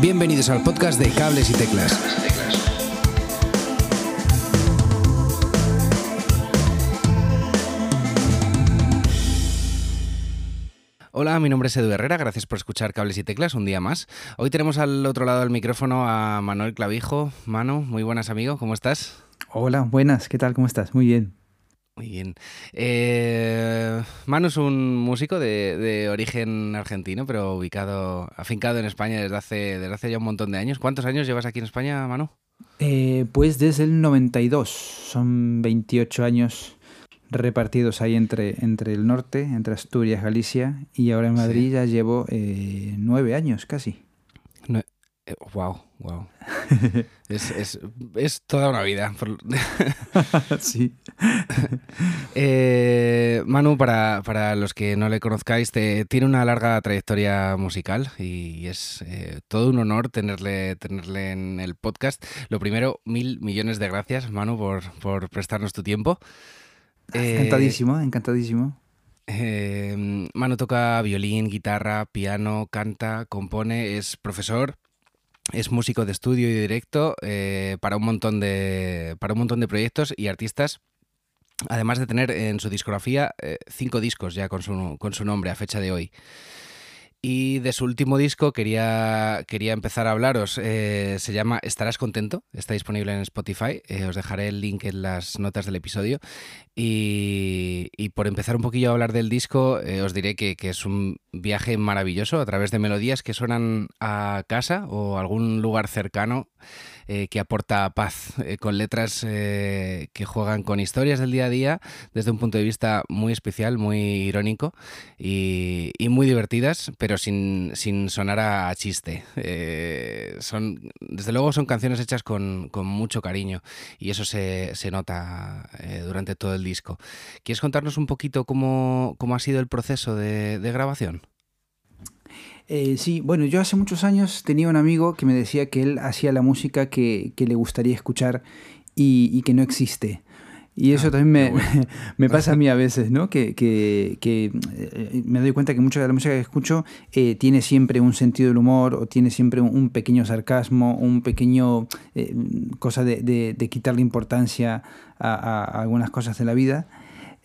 Bienvenidos al podcast de Cables y Teclas. Hola, mi nombre es Edu Herrera, gracias por escuchar Cables y Teclas un día más. Hoy tenemos al otro lado del micrófono a Manuel Clavijo. Manu, muy buenas amigo, ¿cómo estás? Hola, buenas, ¿qué tal? ¿Cómo estás? Muy bien. Muy bien. Eh, Manu es un músico de, origen argentino, pero ubicado, afincado en España desde hace, desde hace ya un montón de años. ¿Cuántos años llevas aquí en España, Manu? Eh, pues desde el 92, son 28 años repartidos ahí entre, entre el norte, entre Asturias, Galicia, y ahora en Madrid ya llevo eh, nueve años casi. Wow, wow. es, toda una vida. sí. Eh, Manu, para, los que no le conozcáis, tiene una larga trayectoria musical y es eh, todo un honor tenerle, tenerle en el podcast. Lo primero, mil millones de gracias, Manu, por, por prestarnos tu tiempo. Encantadísimo, encantadísimo. Eh, Manu toca violín, guitarra, piano, canta, compone, es profesor, es músico de estudio y directo eh, para, un montón de, para un montón de proyectos y artistas. Además de tener en su discografía eh, cinco discos ya con su, con su nombre a fecha de hoy. Y de su último disco quería, quería empezar a hablaros. Eh, se llama Estarás contento. Está disponible en Spotify. Eh, os dejaré el link en las notas del episodio. Y, por empezar un poquillo a hablar del disco, eh, os diré que, que, es un viaje maravilloso a través de melodías que suenan a casa o algún lugar cercano eh, que aporta paz, eh, con letras eh, que juegan con historias del día a día desde un punto de vista muy especial, muy irónico y, muy divertidas, pero sin, sonar a, chiste. son, desde luego son canciones hechas con, mucho cariño y eso se, nota durante todo el disco. ¿Quieres contarnos un poquito cómo, ha sido el proceso de grabación? Eh, sí, bueno, yo hace muchos años tenía un amigo que me decía que él hacía la música que, le gustaría escuchar y, que no existe. Y eso ah, también me, pasa a mí a veces, ¿no? Que, eh, me doy cuenta que mucha de la música que escucho eh, tiene siempre un sentido del humor o tiene siempre un, pequeño sarcasmo, un pequeño cosa de, quitarle importancia a, algunas cosas de la vida.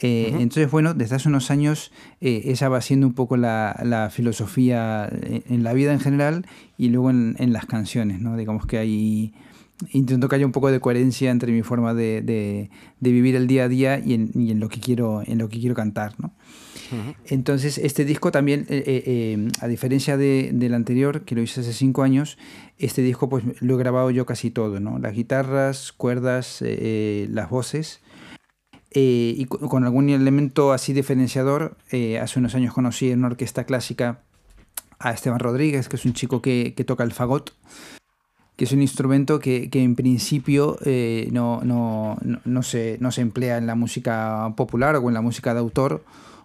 Eh, entonces, bueno, desde hace unos años eh, esa va siendo un poco la, filosofía en, la vida en general y luego en, las canciones, ¿no? Digamos que hay... Intento que haya un poco de coherencia entre mi forma de, vivir el día a día y en, lo, que quiero, en lo que quiero cantar, ¿no? Entonces, este disco también, eh, a diferencia del anterior, que lo hice hace cinco años, este disco pues lo he grabado yo casi todo, ¿no? Las guitarras, cuerdas, las voces eh, y con, algún elemento así diferenciador. Eh, hace unos años conocí en una orquesta clásica a Esteban Rodríguez, que es un chico que, toca el fagot, que es un instrumento que, en principio eh, no, no, no, se, no se emplea en la música popular o en la música de autor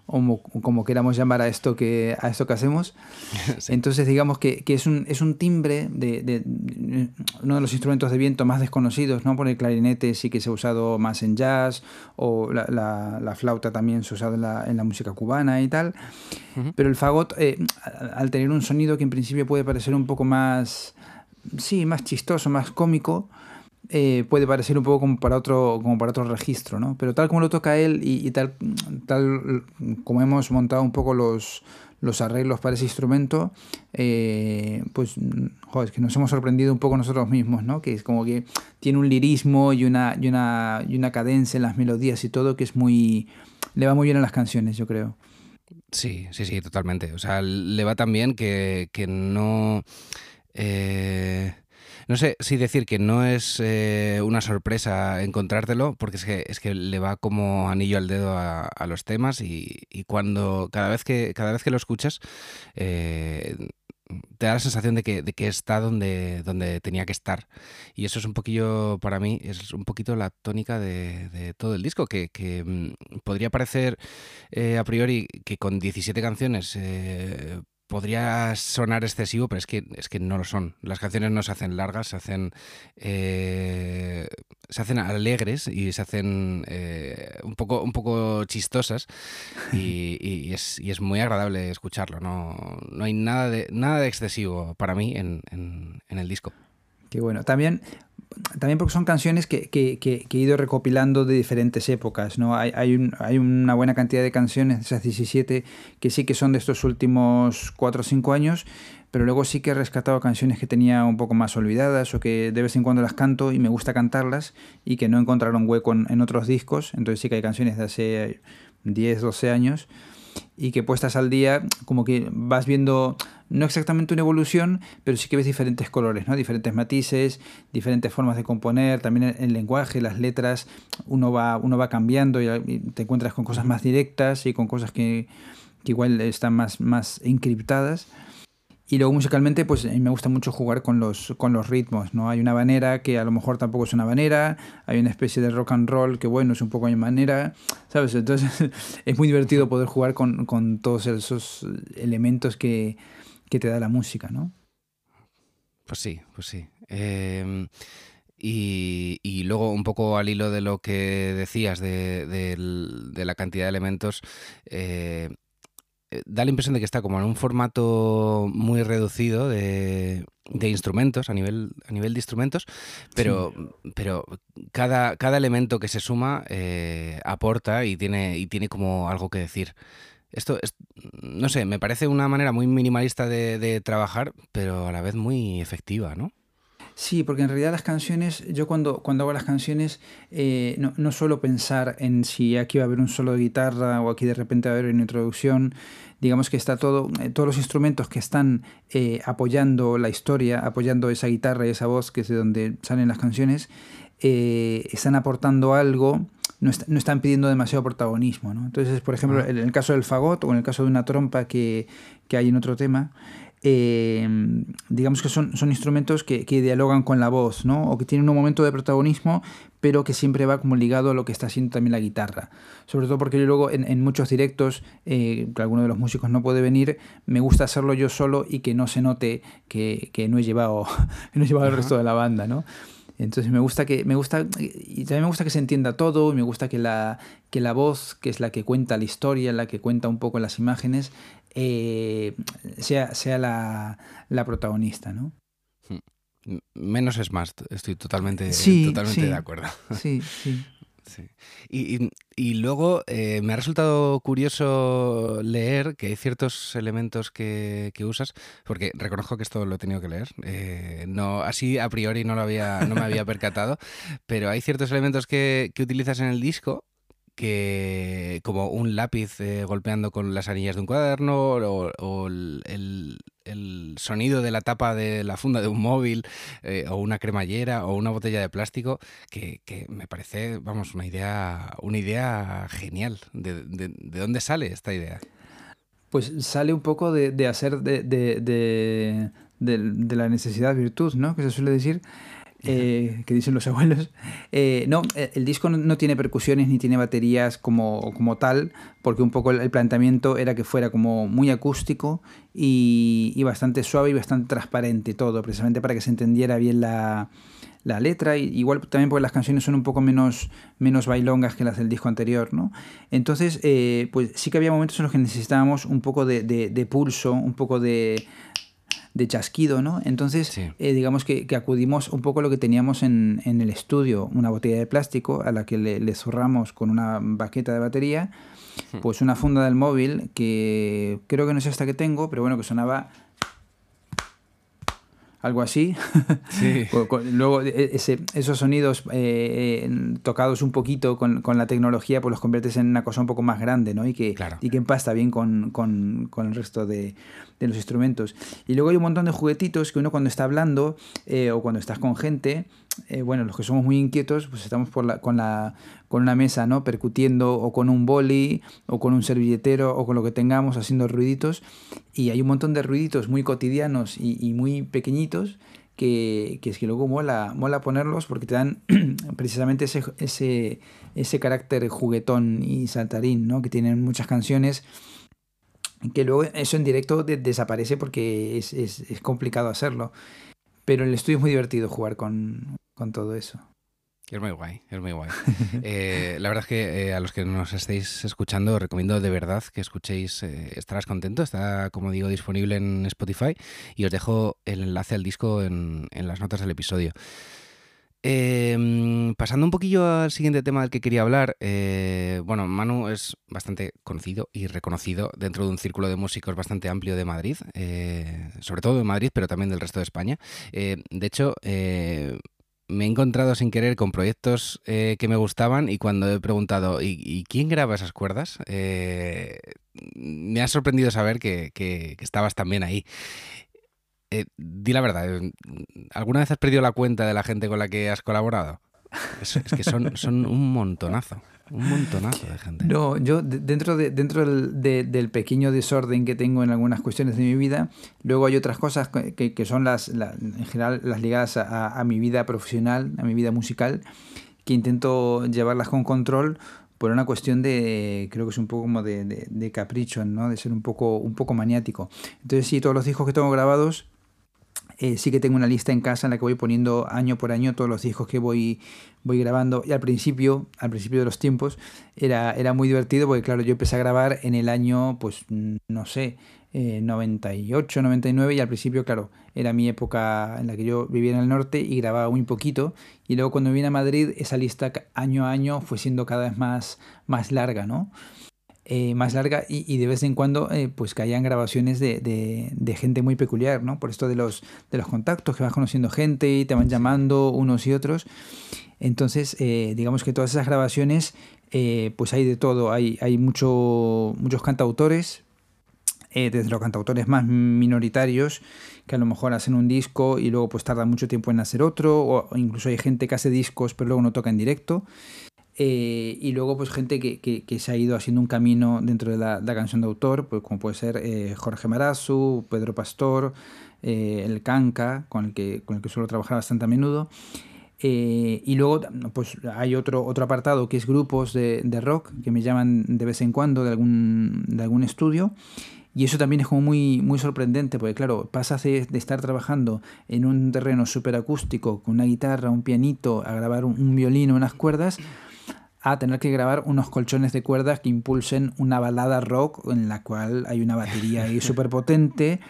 como, como queramos llamar a esto que, a esto que hacemos. Entonces, digamos que, que, es, un, es un timbre de, de, uno de los instrumentos de viento más desconocidos, ¿no? Por el clarinete sí que se ha usado más en jazz, o la, la, flauta también se ha usado en la, en la música cubana y tal. Pero el fagot, eh, al tener un sonido que en principio puede parecer un poco más, sí, más chistoso, más cómico, eh, puede parecer un poco como para otro, como para otro registro, ¿no? Pero tal como lo toca él y, tal, tal como hemos montado un poco los, los arreglos para ese instrumento, eh, pues joder, que nos hemos sorprendido un poco nosotros mismos, ¿no? Que es como que tiene un lirismo y una, y una, y una cadencia en las melodías y todo que es muy. le va muy bien a las canciones, yo creo. Sí, sí, sí, totalmente. O sea, le va tan bien que, que no. Eh no sé si decir que no es eh, una sorpresa encontrártelo, porque es que, es que le va como anillo al dedo a, los temas y, cuando cada vez que, cada vez que lo escuchas, eh, te da la sensación de que, de que está donde, donde tenía que estar. Y eso es un poquillo, para mí, es un poquito la tónica de, todo el disco, que, mm, podría parecer eh, a priori que con 17 canciones podría sonar excesivo, pero es que, es que no lo son. Las canciones no se hacen largas, se hacen, eh, se hacen alegres y se hacen eh, un, poco, un poco chistosas y, es, y, es, muy agradable escucharlo. No, no hay nada de, nada de excesivo para mí en, en, en el disco. Qué bueno. También también porque son canciones que, he ido recopilando de diferentes épocas, ¿no? Hay, hay, una buena cantidad de canciones, esas 17, que sí que son de estos últimos 4 o 5 años, pero luego sí que he rescatado canciones que tenía un poco más olvidadas o que de vez en cuando las canto y me gusta cantarlas y que no encontraron hueco en otros discos, entonces sí que hay canciones de hace 10, 12 años y que puestas al día como que vas viendo no exactamente una evolución, pero sí que ves diferentes colores, ¿no? diferentes matices, diferentes formas de componer, también el, lenguaje, las letras, uno va, uno va cambiando y, te encuentras con cosas más directas y con cosas que, igual están más, más encriptadas. Y luego musicalmente, pues me gusta mucho jugar con los, con los ritmos, ¿no? Hay una banera que a lo mejor tampoco es una banera, hay una especie de rock and roll que bueno, es un poco mi manera, ¿sabes? Entonces es muy divertido poder jugar con, con todos esos elementos que, que, te da la música, ¿no? Pues sí, pues sí. Em, y, y, luego un poco al hilo de lo que decías de, de la cantidad de elementos, eh, eh, da la impresión de que está como en un formato muy reducido de, instrumentos, a nivel, a nivel de instrumentos, pero, pero cada, cada elemento que se suma eh, aporta y tiene, y tiene como algo que decir. Esto, es, no sé, me parece una manera muy minimalista de, trabajar, pero a la vez muy efectiva, ¿no? Sí, porque en realidad las canciones, yo cuando, cuando hago las canciones eh, no, no, suelo pensar en si aquí va a haber un solo de guitarra o aquí de repente va a haber una introducción. Digamos que está todo, eh, todos los instrumentos que están eh, apoyando la historia, apoyando esa guitarra y esa voz que es de donde salen las canciones, están aportando algo, no, no, están pidiendo demasiado protagonismo. ¿no? Entonces, por ejemplo, en el caso del fagot o en el caso de una trompa que, que hay en otro tema, Em, digamos que son, son instrumentos que, que, dialogan con la voz, ¿no? O que tienen un momento de protagonismo, pero que siempre va como ligado a lo que está haciendo también la guitarra. Sobre todo porque luego en, en muchos directos, eh, que alguno de los músicos no puede venir, me gusta hacerlo yo solo y que no se note que, que no he llevado, no he llevado el resto de la banda, ¿no? Entonces me gusta que me gusta y también me gusta que se entienda todo y me gusta que la que la voz, que es la que cuenta la historia, la que cuenta un poco las imágenes, eh, sea, sea la, la, protagonista, ¿no? Hmm. Menos es más, estoy totalmente, totalmente de acuerdo. Sí, sí. Y, y, luego eh, me ha resultado curioso leer que hay ciertos elementos que, que, usas, porque reconozco que esto lo he tenido que leer. Eh, no, así a priori no, lo había, no me había percatado, pero hay ciertos elementos que, que utilizas en el disco que como un lápiz eh, golpeando con las anillas de un cuaderno o, el, sonido de la tapa de la funda de un móvil eh, o una cremallera o una botella de plástico que, me parece, vamos, una idea, una idea genial. ¿De, dónde sale esta idea? Pues sale un poco de, hacer de, de, la necesidad virtud, ¿no? Que se suele decir. Eh, que dicen los abuelos. Eh, no, eh, el disco no, tiene percusiones ni tiene baterías como, como tal, porque un poco el, planteamiento era que fuera como muy acústico y, bastante suave y bastante transparente todo, precisamente para que se entendiera bien la, la letra, igual también porque las canciones son un poco menos, menos bailongas que las del disco anterior, ¿no? Entonces, pues sí que había momentos en los que necesitábamos un poco de, de pulso, un poco de, de chasquido, ¿no? Entonces, eh, digamos que, acudimos un poco a lo que teníamos en, el estudio, una botella de plástico a la que le, zurramos con una baqueta de batería, hmm. pues una funda del móvil que creo que no sé hasta que tengo, pero bueno, que sonaba algo así. Luego e, ese, esos sonidos eh, tocados un poquito con, con, la tecnología, pues los conviertes en una cosa un poco más grande, ¿no? Y que, y que empasta bien con, con, con el resto de, de, los instrumentos. Y luego hay un montón de juguetitos que uno cuando está hablando eh, o cuando estás con gente, bueno, los que somos muy inquietos, pues estamos por la, con, la, con una mesa, ¿no? Percutiendo o con un boli o con un servilletero o con lo que tengamos haciendo ruiditos. Y hay un montón de ruiditos muy cotidianos y, muy pequeñitos que, que, es que luego mola, mola ponerlos porque te dan precisamente ese, ese, ese carácter juguetón y saltarín, ¿no? Que tienen muchas canciones que luego eso en directo desaparece porque es, es, complicado hacerlo. Pero el estudio es muy divertido jugar con, con todo eso. Es muy guay, es muy guay. Eh, la verdad es que eh, a los que nos estéis escuchando os recomiendo de verdad que escuchéis eh, Estarás Contento. Está, como digo, disponible en Spotify y os dejo el enlace al disco en, en las notas del episodio. Em, pasando un poquillo al siguiente tema del que quería hablar, eh, bueno, Manu es bastante conocido y reconocido dentro de un círculo de músicos bastante amplio de Madrid, eh, sobre todo de Madrid, pero también del resto de España. Eh, de hecho, me he encontrado sin querer con proyectos que me gustaban y cuando he preguntado, ¿y, quién graba esas cuerdas? me ha sorprendido saber que, que estabas también ahí. Eh, di la verdad, eh, ¿alguna vez has perdido la cuenta de la gente con la que has colaborado? Es, que son, un montonazo. Un montonazo de gente. No, yo dentro, de, dentro del, pequeño desorden que tengo en algunas cuestiones de mi vida, luego hay otras cosas que, que son las, en general las ligadas a, mi vida profesional, a mi vida musical, que intento llevarlas con control por una cuestión de, creo que es un poco como de, de, capricho, ¿no? de ser un poco, un poco maniático. Entonces sí, todos los discos que tengo grabados eh, sí que tengo una lista en casa en la que voy poniendo año por año todos los discos que voy, voy grabando. Y al principio, al principio de los tiempos, era, era muy divertido porque, claro, yo empecé a grabar en el año, pues, no sé, 98, eh, 99 y al principio, claro, era mi época en la que yo vivía en el norte y grababa muy poquito y luego cuando vine a Madrid esa lista año a año fue siendo cada vez más, más larga, ¿no? Eh, más larga y, de vez en cuando eh, pues caían grabaciones de, de, gente muy peculiar, ¿no? Por esto de los, de los contactos, que vas conociendo gente y te van llamando unos y otros. Entonces, eh, digamos que todas esas grabaciones, pues hay de todo. Hay, hay mucho, muchos cantautores, desde los cantautores más minoritarios, que a lo mejor hacen un disco y luego pues tarda mucho tiempo en hacer otro, o incluso hay gente que hace discos pero luego no toca en directo. Eh, y luego, pues gente que, que, se ha ido haciendo un camino dentro de la, canción de autor, pues, como puede ser eh, Jorge Marazu, Pedro Pastor, eh, el Canca, con el, que, con el que suelo trabajar bastante a menudo. y luego pues hay otro, otro apartado que es grupos de, de, rock que me llaman de vez en cuando de algún, de algún estudio. Y eso también es como muy, muy sorprendente, porque claro, pasas de, estar trabajando en un terreno súper acústico, con una guitarra, un pianito, a grabar un, un violín unas cuerdas, a tener que grabar unos colchones de cuerdas que impulsen una balada rock en la cual hay una batería ahí súper potente,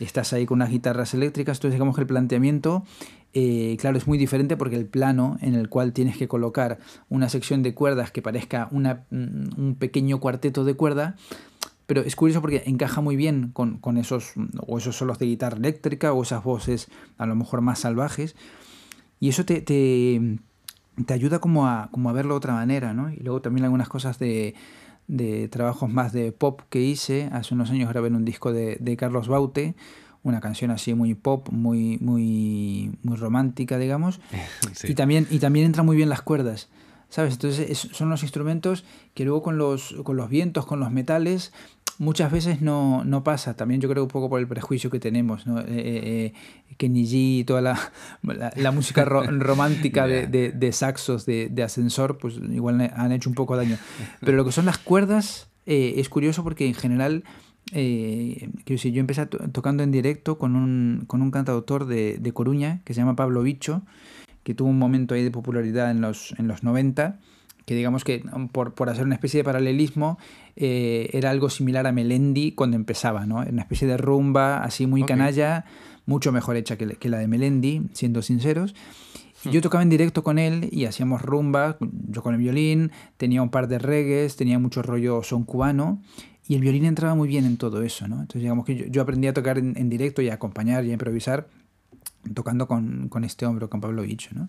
estás ahí con unas guitarras eléctricas, entonces digamos que el planteamiento, eh, claro, es muy diferente porque el plano en el cual tienes que colocar una sección de cuerdas que parezca una, un pequeño cuarteto de cuerda, pero es curioso porque encaja muy bien con, con, esos, o esos solos de guitarra eléctrica o esas voces a lo mejor más salvajes. Y eso te, te, te ayuda como a, como a verlo de otra manera, ¿no? Y luego también algunas cosas de, de trabajos más de pop que hice. Hace unos años grabé en un disco de, de, Carlos Baute, una canción así muy pop, muy, muy, muy romántica, digamos. Y, también, y también entran muy bien las cuerdas. ¿Sabes? Entonces son los instrumentos que luego con los, con los vientos, con los metales, muchas veces no, no, pasa. También yo creo un poco por el prejuicio que tenemos, ¿no? Eh, eh, eh Kenny G, toda la, la, música romántica de, de, saxos, de, de, ascensor, pues igual han hecho un poco daño. Pero lo que son las cuerdas eh, es curioso porque en general... Eh, si yo empecé tocando en directo con un, con un cantautor de, de Coruña que se llama Pablo Bicho, que tuvo un momento ahí de popularidad en los, en los 90 que digamos que um, por, por hacer una especie de paralelismo eh, era algo similar a Melendi cuando empezaba, ¿no? Una especie de rumba así muy canalla, mucho mejor hecha que, que, la de Melendi, siendo sinceros. Y hmm. yo tocaba en directo con él y hacíamos rumba, yo con el violín, tenía un par de reggaes, tenía mucho rollo son cubano y el violín entraba muy bien en todo eso, ¿no? Entonces digamos que yo, aprendí a tocar en, directo y a acompañar y a improvisar tocando con, con este hombre, con Pablo Bicho, ¿no?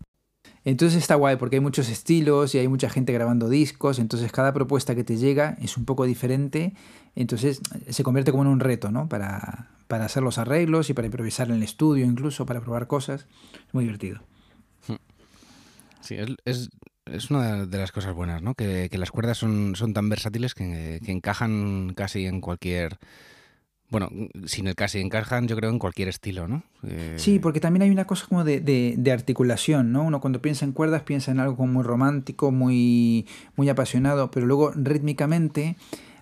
Entonces está guay porque hay muchos estilos y hay mucha gente grabando discos, entonces cada propuesta que te llega es un poco diferente, entonces se convierte como en un reto, ¿no? Para, para hacer los arreglos y para improvisar en el estudio incluso, para probar cosas. Es muy divertido. Sí, es, es, una de las cosas buenas, ¿no? Que, que las cuerdas son, son tan versátiles que, que encajan casi en cualquier bueno, sin el casi encajan, yo creo, en cualquier estilo, ¿no? Eh, sí, porque también hay una cosa como de, de, articulación, ¿no? Uno cuando piensa en cuerdas piensa en algo como muy romántico, muy, muy apasionado, pero luego rítmicamente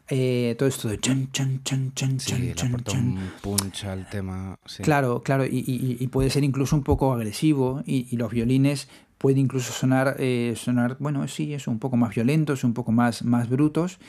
eh, todo esto de chan, chan, chan, chan, chan, chan, chan. puncha el tema. Claro, claro, y, y, puede ser incluso un poco agresivo y, los violines pueden incluso sonar, eh, sonar, bueno, sí, es un poco más violentos, un poco más, más brutos.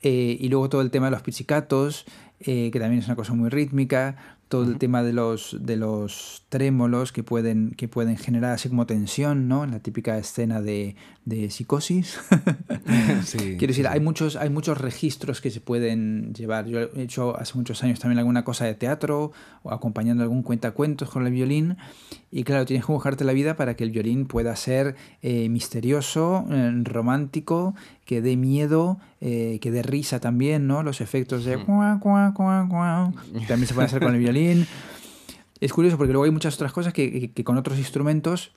y luego todo el tema de los pizzicatos, eh, que también es una cosa muy rítmica, todo el tema de los, de los trémolos que pueden, que pueden generar así como tensión, ¿no? La típica escena de, de psicosis. Quiero decir, Hay, muchos, hay muchos registros que se pueden llevar. Yo he hecho hace muchos años también alguna cosa de teatro o acompañando algún cuentacuentos con el violín y claro, tienes que buscarte la vida para que el violín pueda ser eh, misterioso, eh, romántico, que dé miedo, eh, que dé risa también, ¿no? Los efectos de... Hmm. También se puede hacer con el violín. Es curioso porque luego hay muchas otras cosas que, con otros instrumentos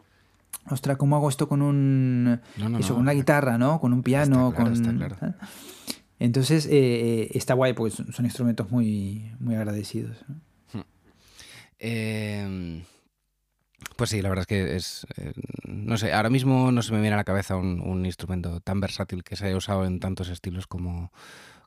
Ostras, ¿cómo hago esto con un eso, con una guitarra, ¿no? Con un piano, con ¿eh? entonces eh, eh, está guay porque son, instrumentos muy muy agradecidos. Hmm. Pues sí, la verdad es que es no sé, ahora mismo no se me viene a la cabeza un, un instrumento tan versátil que se haya usado en tantos estilos como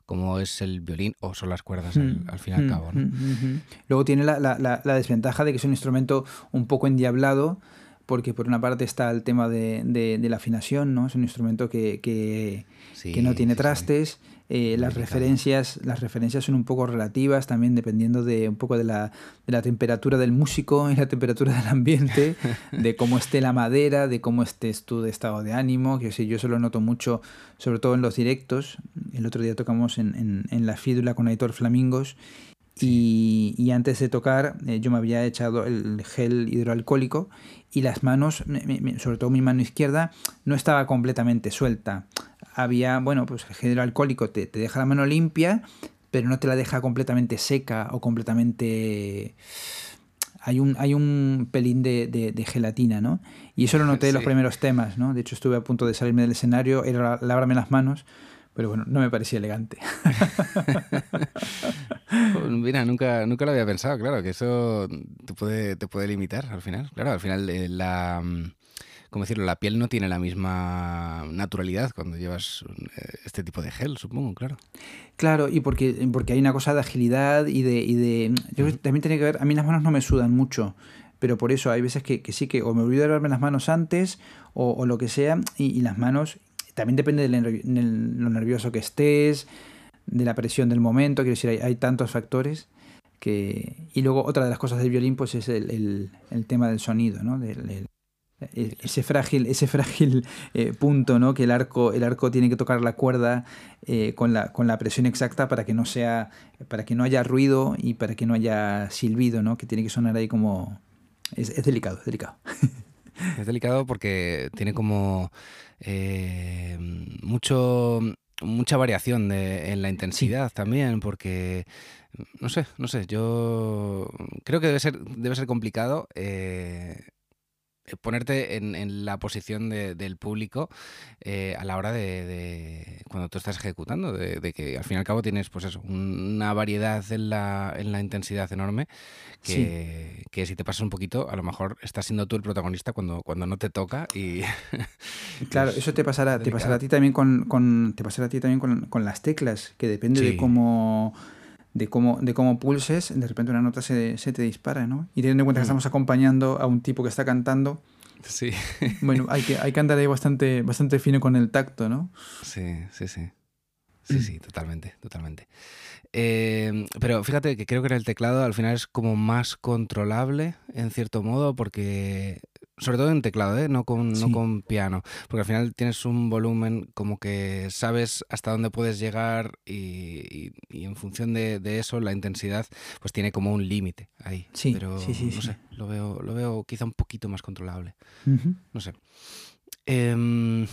como es el violín o son las cuerdas al, mm, fin y al mm, cabo. Mm, Luego tiene la, la, la, desventaja de que es un instrumento un poco endiablado, porque por una parte está el tema de, de, la afinación, ¿no? Es un instrumento que, que, que no tiene trastes. Eh, las, referencias, las referencias son un poco relativas, también dependiendo de un poco de la, de la temperatura del músico y la temperatura del ambiente, de cómo esté la madera, de cómo estés tú de estado de ánimo. Que, sí, yo eso lo noto mucho, sobre todo en los directos. El otro día tocamos en, en, en la fídula con Aitor Flamingos y, y, antes de tocar eh, yo me había echado el gel hidroalcohólico y las manos, sobre todo mi mano izquierda, no estaba completamente suelta. Había, bueno, pues el gel hidroalcohólico te, te deja la mano limpia, pero no te la deja completamente seca o completamente... Hay un, hay un pelín de, de, gelatina, ¿no? Y eso lo noté en los primeros temas, ¿no? De hecho, estuve a punto de salirme del escenario, era lavarme las manos, pero bueno, no me parecía elegante. Pues mira, nunca, nunca lo había pensado, claro, que eso te puede, te puede limitar al final. Claro, al final eh, la, ¿cómo decirlo? La piel no tiene la misma naturalidad cuando llevas eh, este tipo de gel, supongo, claro. Claro, y porque, porque hay una cosa de agilidad y de... Y de yo también tiene que ver, a mí las manos no me sudan mucho, pero por eso hay veces que, que sí que o me olvido de lavarme las manos antes o, o lo que sea, y, y, las manos también depende de lo nervioso que estés, de la presión del momento, quiero decir, hay, tantos factores que... Y luego otra de las cosas del violín pues es el, tema del sonido, ¿no? Ese frágil, ese frágil eh, punto, ¿no? Que el arco, el arco tiene que tocar la cuerda eh, con, la, con la presión exacta para que no sea, para que no haya ruido y para que no haya silbido, ¿no? Que tiene que sonar ahí como. Es, es delicado, es delicado. Es delicado porque tiene como eh, mucho mucha variación en la intensidad también, porque no sé, no sé, yo creo que debe ser, debe ser complicado eh, ponerte en, la posición del público eh, a la hora de, cuando tú estás ejecutando, de, que al fin y al cabo tienes pues eso, una variedad en la, en la intensidad enorme que, si te pasas un poquito, a lo mejor estás siendo tú el protagonista cuando, cuando no te toca y claro, eso te pasará, te pasará a ti también con, te pasará a ti también con, las teclas, que depende de cómo de cómo, de cómo pulses, de repente una nota se, se te dispara, ¿no? Y teniendo en cuenta que mm. estamos acompañando a un tipo que está cantando, Sí. Bueno, hay que, hay que andar ahí bastante, bastante fino con el tacto, ¿no? Sí, sí, sí. Sí, sí, totalmente, totalmente. Eh, pero fíjate que creo que en el teclado al final es como más controlable, en cierto modo, porque sobre todo en teclado, ¿eh? no, con, no con piano, porque al final tienes un volumen como que sabes hasta dónde puedes llegar y, en función de, eso la intensidad pues tiene como un límite ahí. Sí, pero sí, sí, no sé, lo veo, lo veo quizá un poquito más controlable. No sé. Em,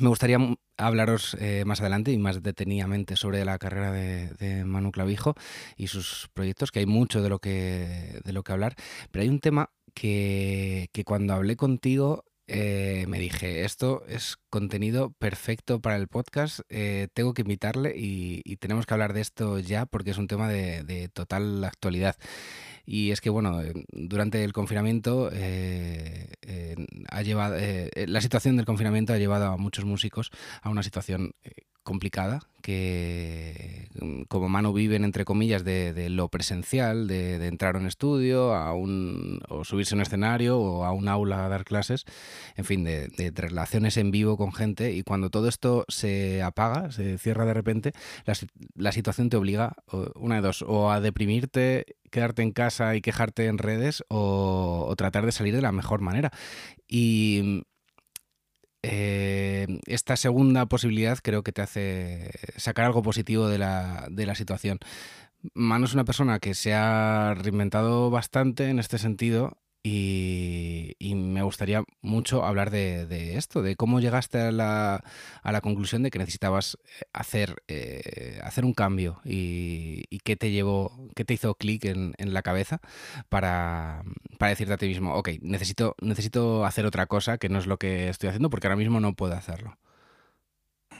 me gustaría hablaros eh, más adelante y más detenidamente sobre la carrera de, Manu Clavijo y sus proyectos, que hay mucho de lo que, de lo que hablar, pero hay un tema que, cuando hablé contigo eh, me dije, esto es contenido perfecto para el podcast, eh, tengo que invitarle y, tenemos que hablar de esto ya porque es un tema de total actualidad. Y es que, bueno, eh, durante el confinamiento ha llevado, la situación del confinamiento ha llevado a muchos músicos a una situación complicada que mm, como mano viven entre comillas de, lo presencial, de, entrar a un estudio, a un, o subirse a un escenario o a un aula a dar clases, en fin, de, relaciones en vivo con gente y cuando todo esto se apaga, se cierra de repente, la, la situación te obliga, una de dos, o a deprimirte, quedarte en casa y quejarte en redes o, o tratar de salir de la mejor manera. Y eh, esta segunda posibilidad creo que te hace sacar algo positivo de la, de la situación. Manu es una persona que se ha reinventado bastante en este sentido y, me gustaría mucho hablar de, esto, de cómo llegaste a la, conclusión de que necesitabas eh, hacer, eh, hacer un cambio y, qué te llevó, qué te hizo clic en, la cabeza para, decirte a ti mismo, ok, necesito, necesito hacer otra cosa que no es lo que estoy haciendo porque ahora mismo no puedo hacerlo.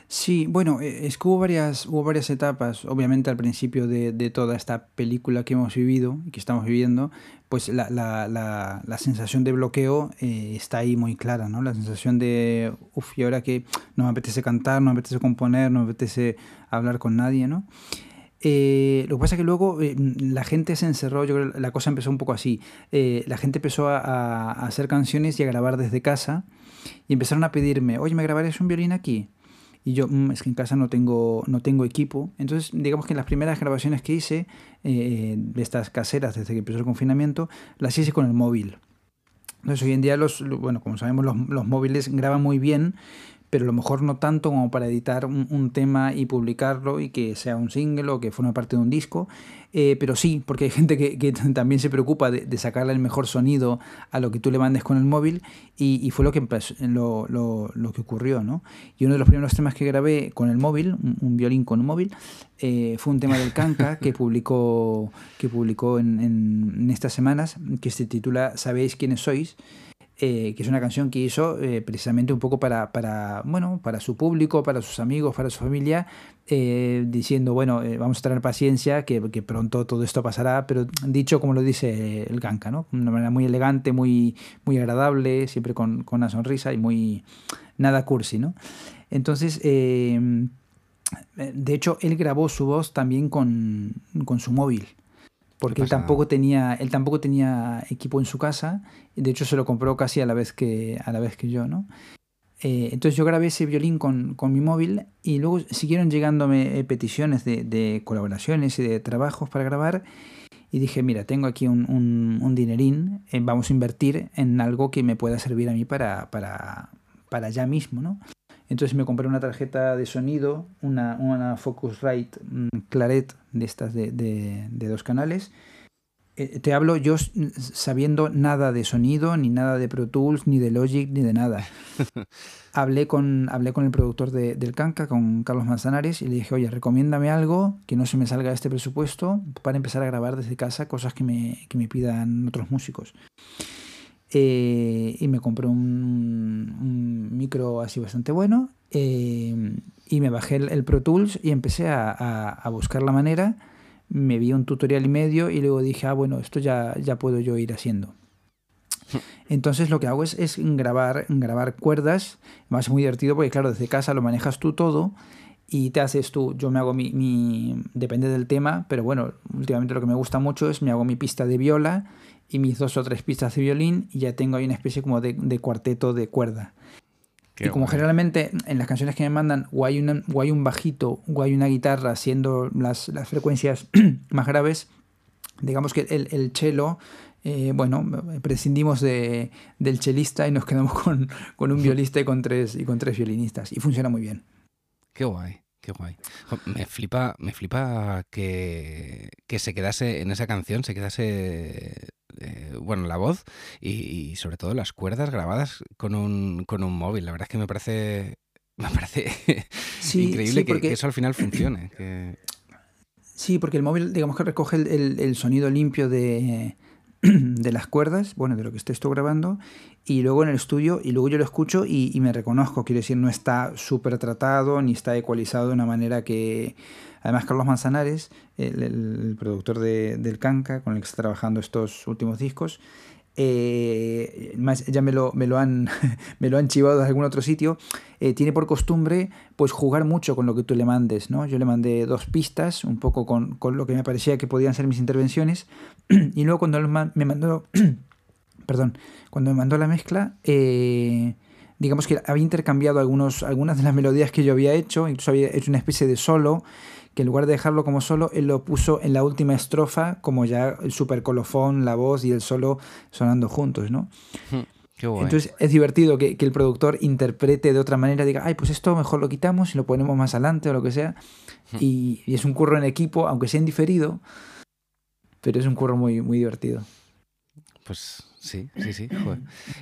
Sí, bueno, e, es que hubo varias, hubo varias etapas, obviamente al principio de, toda esta película que hemos vivido y que estamos viviendo, pues la, la, la, sensación de bloqueo eh, está ahí muy clara, ¿no? La sensación de, uff, y ahora que no me apetece cantar, no me apetece componer, no me apetece hablar con nadie, ¿no? Eh, lo que pasa es que luego eh, la gente se encerró, yo creo que la cosa empezó un poco así. la gente empezó a, a, hacer canciones y a grabar desde casa y empezaron a pedirme, oye, ¿me grabarías un violín aquí? Y yo, mm, es que en casa no tengo, no tengo equipo. Entonces, digamos que las primeras grabaciones que hice, eh, de estas caseras desde que empezó el confinamiento, las hice con el móvil. Entonces, hoy en día, los, bueno, como sabemos, los, los móviles graban muy bien, pero a lo mejor no tanto como para editar un, tema y publicarlo y que sea un single o que forme parte de un disco, eh, pero sí, porque hay gente que, también se preocupa de, sacarle el mejor sonido a lo que tú le mandes con el móvil y, fue lo que, lo, lo, que ocurrió, ¿no? Y uno de los primeros temas que grabé con el móvil, un, violín con un móvil, eh, fue un tema del Canca que publicó, que publicó en, en estas semanas, que se titula Sabéis quiénes sois. Eh, que es una canción que hizo eh, precisamente un poco para, para, bueno, para su público, para sus amigos, para su familia, eh, diciendo, bueno, vamos a tener paciencia, que, que, pronto todo esto pasará, pero dicho como lo dice el Ganka, ¿no? De una manera muy elegante, muy, muy agradable, siempre con, con una sonrisa y muy nada cursi, ¿no? Entonces, de hecho, él grabó su voz también con, con su móvil porque él tampoco tenía él tampoco tenía equipo en su casa de hecho se lo compró casi a la vez que a la vez que yo no eh, entonces yo grabé ese violín con, con, mi móvil y luego siguieron llegándome eh, peticiones de, de, colaboraciones y de trabajos para grabar y dije mira tengo aquí un, un, un dinerín eh, vamos a invertir en algo que me pueda servir a mí para para para ya mismo no entonces me compré una tarjeta de sonido, una, una Focusrite mm, Claret de estas de, de, dos canales. Eh, te hablo yo sabiendo nada de sonido, ni nada de Pro Tools, ni de Logic, ni de nada. hablé, con, hablé con el productor de, del Canca, con Carlos Manzanares, y le dije, oye, recomiéndame algo que no se me salga de este presupuesto para empezar a grabar desde casa cosas que me, que me pidan otros músicos. Eh, y me compré un, micro así bastante bueno eh, y me bajé el, Pro Tools y empecé a, buscar la manera. Me vi un tutorial y medio y luego dije, ah, bueno, esto ya, ya puedo yo ir haciendo. Entonces lo que hago es, es grabar, grabar cuerdas. Más muy divertido porque, claro, desde casa lo manejas tú todo y te haces tú. Yo me hago mi, mi, Depende del tema, pero bueno, últimamente lo que me gusta mucho es me hago mi pista de viola y mis dos o tres pistas de violín y ya tengo ahí una especie como de, cuarteto de cuerda. y como generalmente en las canciones que me mandan o hay, hay un bajito o hay una guitarra haciendo las, las frecuencias más graves, digamos que el, el cello, eh, bueno, prescindimos de, del chelista y nos quedamos con, con, un violista y con, tres, y con tres violinistas. Y funciona muy bien. Qué guay. Qué guay. Me flipa, me flipa que, que se quedase en esa canción, se quedase eh, bueno, la voz y, sobre todo las cuerdas grabadas con un, con un móvil. La verdad es que me parece, me parece increíble que, eso al final funcione. Sí, porque el móvil, digamos que recoge el sonido limpio de, de las cuerdas, bueno, de lo que estoy grabando, y luego en el estudio, y luego yo lo escucho y, me reconozco, quiero decir, no está súper tratado ni está ecualizado de una manera que... Además, Carlos Manzanares, el, productor de, del Canca, con el que está trabajando estos últimos discos, eh, ya me lo, han, chivado de algún otro sitio, eh, tiene por costumbre pues jugar mucho con lo que tú le mandes. ¿no? Yo le mandé dos pistas, un poco con, con lo que me parecía que podían ser mis intervenciones, y luego cuando me mandó, perdón, cuando me mandó la mezcla, eh, digamos que había intercambiado algunos, algunas de las melodías que yo había hecho, incluso había hecho una especie de solo que en lugar de dejarlo como solo, él lo puso en la última estrofa como ya el super colofón, la voz y el solo sonando juntos, ¿no? Hmm, qué Entonces es divertido que, el productor interprete de otra manera, diga, ay, pues esto mejor lo quitamos y lo ponemos más adelante o lo que sea. Hmm. Y, es un curro en equipo, aunque sea indiferido, pero es un curro muy, muy divertido. Pues sí, sí, sí.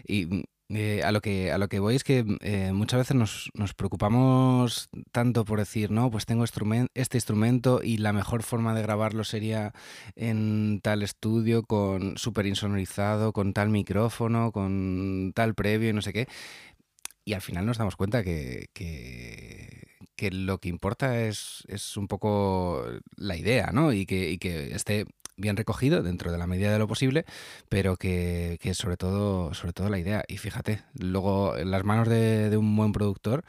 Y eh, a, lo que, a lo que voy es que eh, muchas veces nos, nos, preocupamos tanto por decir, no, pues tengo este instrumento y la mejor forma de grabarlo sería en tal estudio, con súper insonorizado, con tal micrófono, con tal previo y no sé qué. Y al final nos damos cuenta que, que, lo que importa es, es, un poco la idea, ¿no? Y que, y que esté bien recogido dentro de la medida de lo posible, pero que, que sobre todo, sobre todo la idea. Y fíjate, luego en las manos de, un buen productor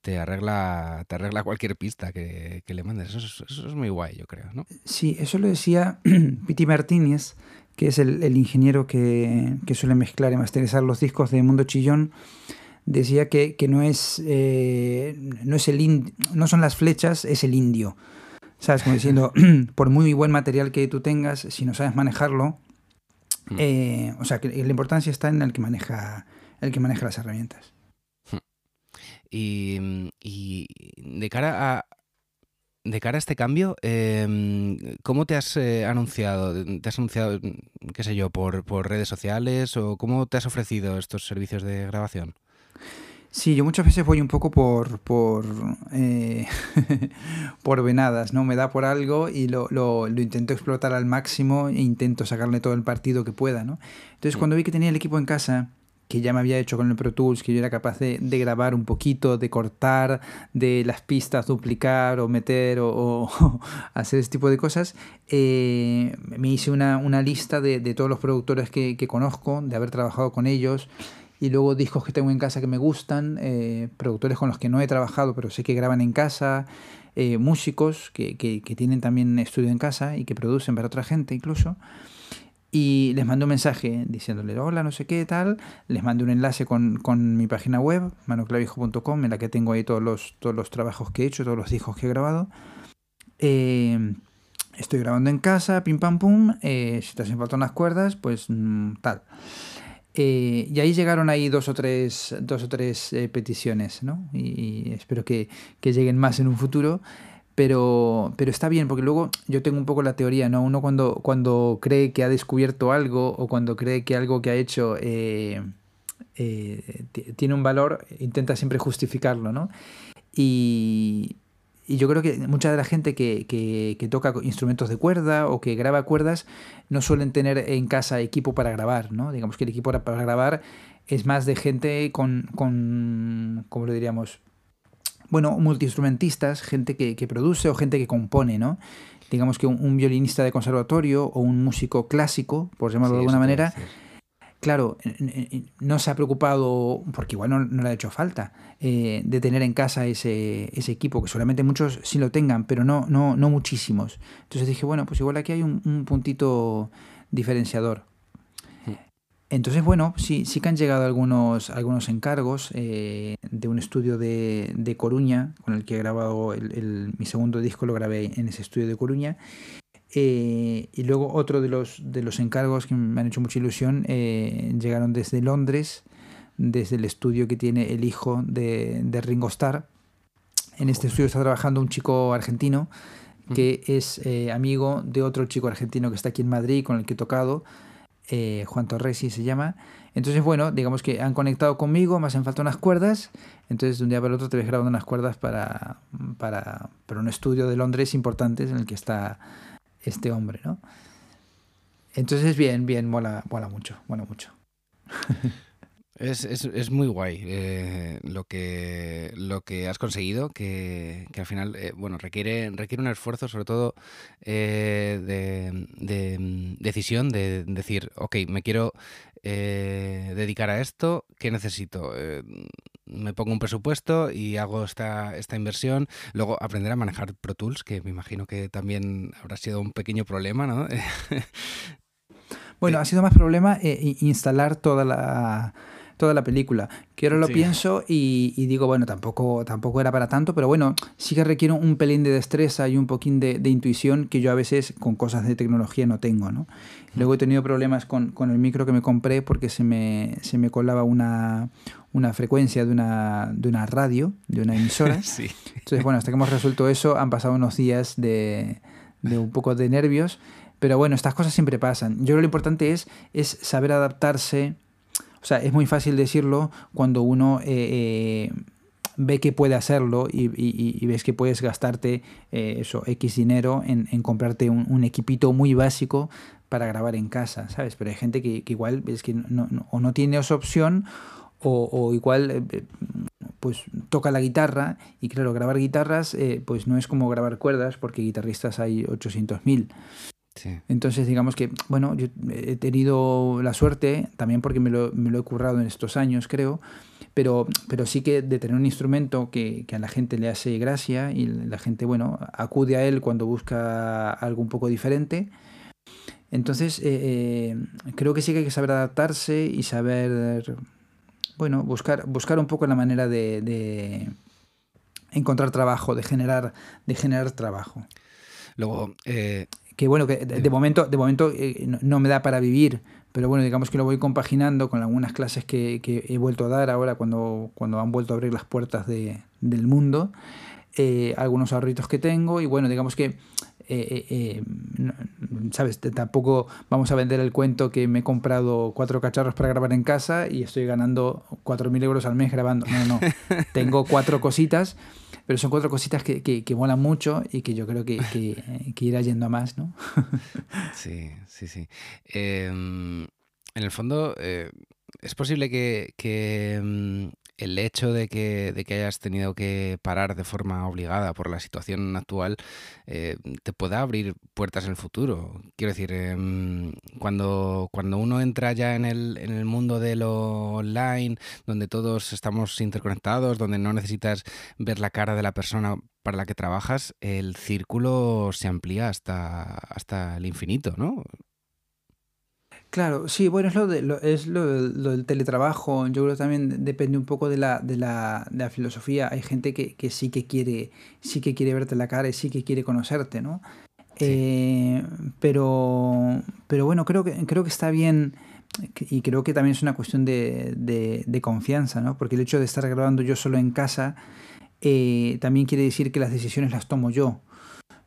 te arregla, te arregla cualquier pista que, le mandes. Eso es, muy guay, yo creo, ¿no? Sí, eso lo decía Piti Martínez, que es el, ingeniero que, suele mezclar y masterizar los discos de Mundo Chillón. Decía que, no es eh, no es el no son las flechas, es el indio. ¿Sabes? Como diciendo, por muy buen material que tú tengas, si no sabes manejarlo, hmm. eh, o sea, que la importancia está en el que maneja, el que maneja las herramientas. Hmm. Y, de cara a, de cara a este cambio, em, ¿cómo te has eh, anunciado? ¿Te has anunciado, qué sé yo, por, por, redes sociales o cómo te has ofrecido estos servicios de grabación? Sí, yo muchas veces voy un poco por, por, eh, por venadas, ¿no? Me da por algo y lo, lo, lo, intento explotar al máximo e intento sacarle todo el partido que pueda, ¿no? Entonces, mm. cuando vi que tenía el equipo en casa, que ya me había hecho con el Pro Tools, que yo era capaz de, de grabar un poquito, de cortar, de las pistas duplicar o meter o, hacer ese tipo de cosas, eh, me hice una, una lista de, de, todos los productores que, que conozco, de haber trabajado con ellos, y luego discos que tengo en casa que me gustan, eh, productores con los que no he trabajado pero sé que graban en casa, eh, músicos que, que, tienen también estudio en casa y que producen para otra gente incluso. Y les mando un mensaje diciéndole hola, no sé qué tal. Les mando un enlace con, con mi página web, manoclavijo.com, en la que tengo ahí todos los, todos los trabajos que he hecho, todos los discos que he grabado. Eh, estoy grabando en casa, pim pam pum. si te hacen falta unas cuerdas, pues mm, tal. Eh, y ahí llegaron ahí dos o tres, dos o tres eh, peticiones, ¿no? Y, espero que, que, lleguen más en un futuro. Pero, pero está bien, porque luego yo tengo un poco la teoría, ¿no? Uno cuando, cuando cree que ha descubierto algo o cuando cree que algo que ha hecho eh, tiene un valor, intenta siempre justificarlo, ¿no? Y, y yo creo que mucha de la gente que, que, toca instrumentos de cuerda o que graba cuerdas no suelen tener en casa equipo para grabar, ¿no? Digamos que el equipo para grabar es más de gente con, con ¿cómo lo diríamos? Bueno, multiinstrumentistas, gente que, que produce o gente que compone, ¿no? Digamos que un, violinista de conservatorio o un músico clásico, por llamarlo de alguna manera, claro, no se ha preocupado, porque igual no, le ha hecho falta, eh, de tener en casa ese, ese, equipo, que solamente muchos sí lo tengan, pero no, no, no muchísimos. Entonces dije, bueno, pues igual aquí hay un, puntito diferenciador. Entonces, bueno, sí, sí que han llegado algunos, algunos encargos eh, de un estudio de, de, Coruña, con el que he grabado mi segundo disco, lo grabé en ese estudio de Coruña, eh, y luego otro de los, de los encargos que me han hecho mucha ilusión eh, llegaron desde Londres, desde el estudio que tiene el hijo de, de Ringo Starr. En este estudio está trabajando un chico argentino que es eh, amigo de otro chico argentino que está aquí en Madrid, con el que he tocado. eh, Juan Torresi se llama. Entonces, bueno, digamos que han conectado conmigo, me hacen falta unas cuerdas. Entonces, de un día para el otro te ves grabando unas cuerdas para, para, para un estudio de Londres importante en el que está este hombre, ¿no? Entonces, bien, bien, mola, mola mucho, mola mucho. Es, es, es, muy guay eh, lo, que, lo que has conseguido, que, que al final, eh, bueno, requiere, requiere un esfuerzo, sobre todo eh, de, de, mm, decisión, de decir, ok, me quiero dedicar a esto, ¿qué necesito? Me pongo un presupuesto y hago esta, esta inversión. Luego aprender a manejar Pro Tools, que me imagino que también habrá sido un pequeño problema, ¿no? bueno, ha sido más problema instalar toda la toda la película. Que ahora lo pienso y, digo, bueno, tampoco, tampoco era para tanto, pero bueno, sí que requiere un pelín de destreza y un poquín de, intuición que yo a veces con cosas de tecnología no tengo, ¿no? Luego he tenido problemas con, con el micro que me compré porque se me, se me colaba una, una frecuencia de una, de una radio, de una emisora. Entonces, bueno, hasta que hemos resuelto eso, han pasado unos días de, de un poco de nervios. Pero bueno, estas cosas siempre pasan. Yo creo que lo importante es, es saber adaptarse o sea, es muy fácil decirlo cuando uno eh, eh, ve que puede hacerlo y, ves que puedes gastarte eh, eso, X dinero en, comprarte un, equipito muy básico para grabar en casa, ¿sabes? Pero hay gente que, igual es que no, o no tiene esa opción o, igual pues toca la guitarra y claro, grabar guitarras pues no es como grabar cuerdas porque guitarristas hay 800.000. Entonces, digamos que, bueno, yo he tenido la suerte, también porque me lo, me lo, he currado en estos años, creo, pero, pero sí que de tener un instrumento que, que, a la gente le hace gracia y la gente, bueno, acude a él cuando busca algo un poco diferente. Entonces, eh, eh, creo que sí que hay que saber adaptarse y saber, bueno, buscar, buscar un poco la manera de, de encontrar trabajo, de generar, de generar trabajo. Luego, eh, que bueno, que de, momento, de momento eh, no, me da para vivir, pero bueno, digamos que lo voy compaginando con algunas clases que, he vuelto a dar ahora cuando, cuando han vuelto a abrir las puertas de, del mundo, eh, algunos ahorritos que tengo y bueno, digamos que eh, eh, eh, ¿sabes? Tampoco vamos a vender el cuento que me he comprado cuatro cacharros para grabar en casa y estoy ganando 4.000 euros al mes grabando. No, no, tengo cuatro cositas, pero son cuatro cositas que, que, molan mucho y que yo creo que, que, irá yendo a más, ¿no? sí, sí, sí. Em, en el fondo, es posible que, que em, el hecho de que, de que hayas tenido que parar de forma obligada por la situación actual eh, te pueda abrir puertas en el futuro. Quiero decir, em, cuando, cuando uno entra ya en el, en el mundo de lo online, donde todos estamos interconectados, donde no necesitas ver la cara de la persona para la que trabajas, el círculo se amplía hasta, hasta el infinito, ¿no? Claro, sí, bueno, es lo, de, lo, es lo, del teletrabajo. Yo creo que también depende un poco de la, de la, de la filosofía. Hay gente que, que, sí que quiere, sí que quiere verte la cara y sí que quiere conocerte, ¿no? Eh, pero, pero bueno, creo que, creo que está bien y creo que también es una cuestión de, de, de confianza, ¿no? Porque el hecho de estar grabando yo solo en casa eh, también quiere decir que las decisiones las tomo yo.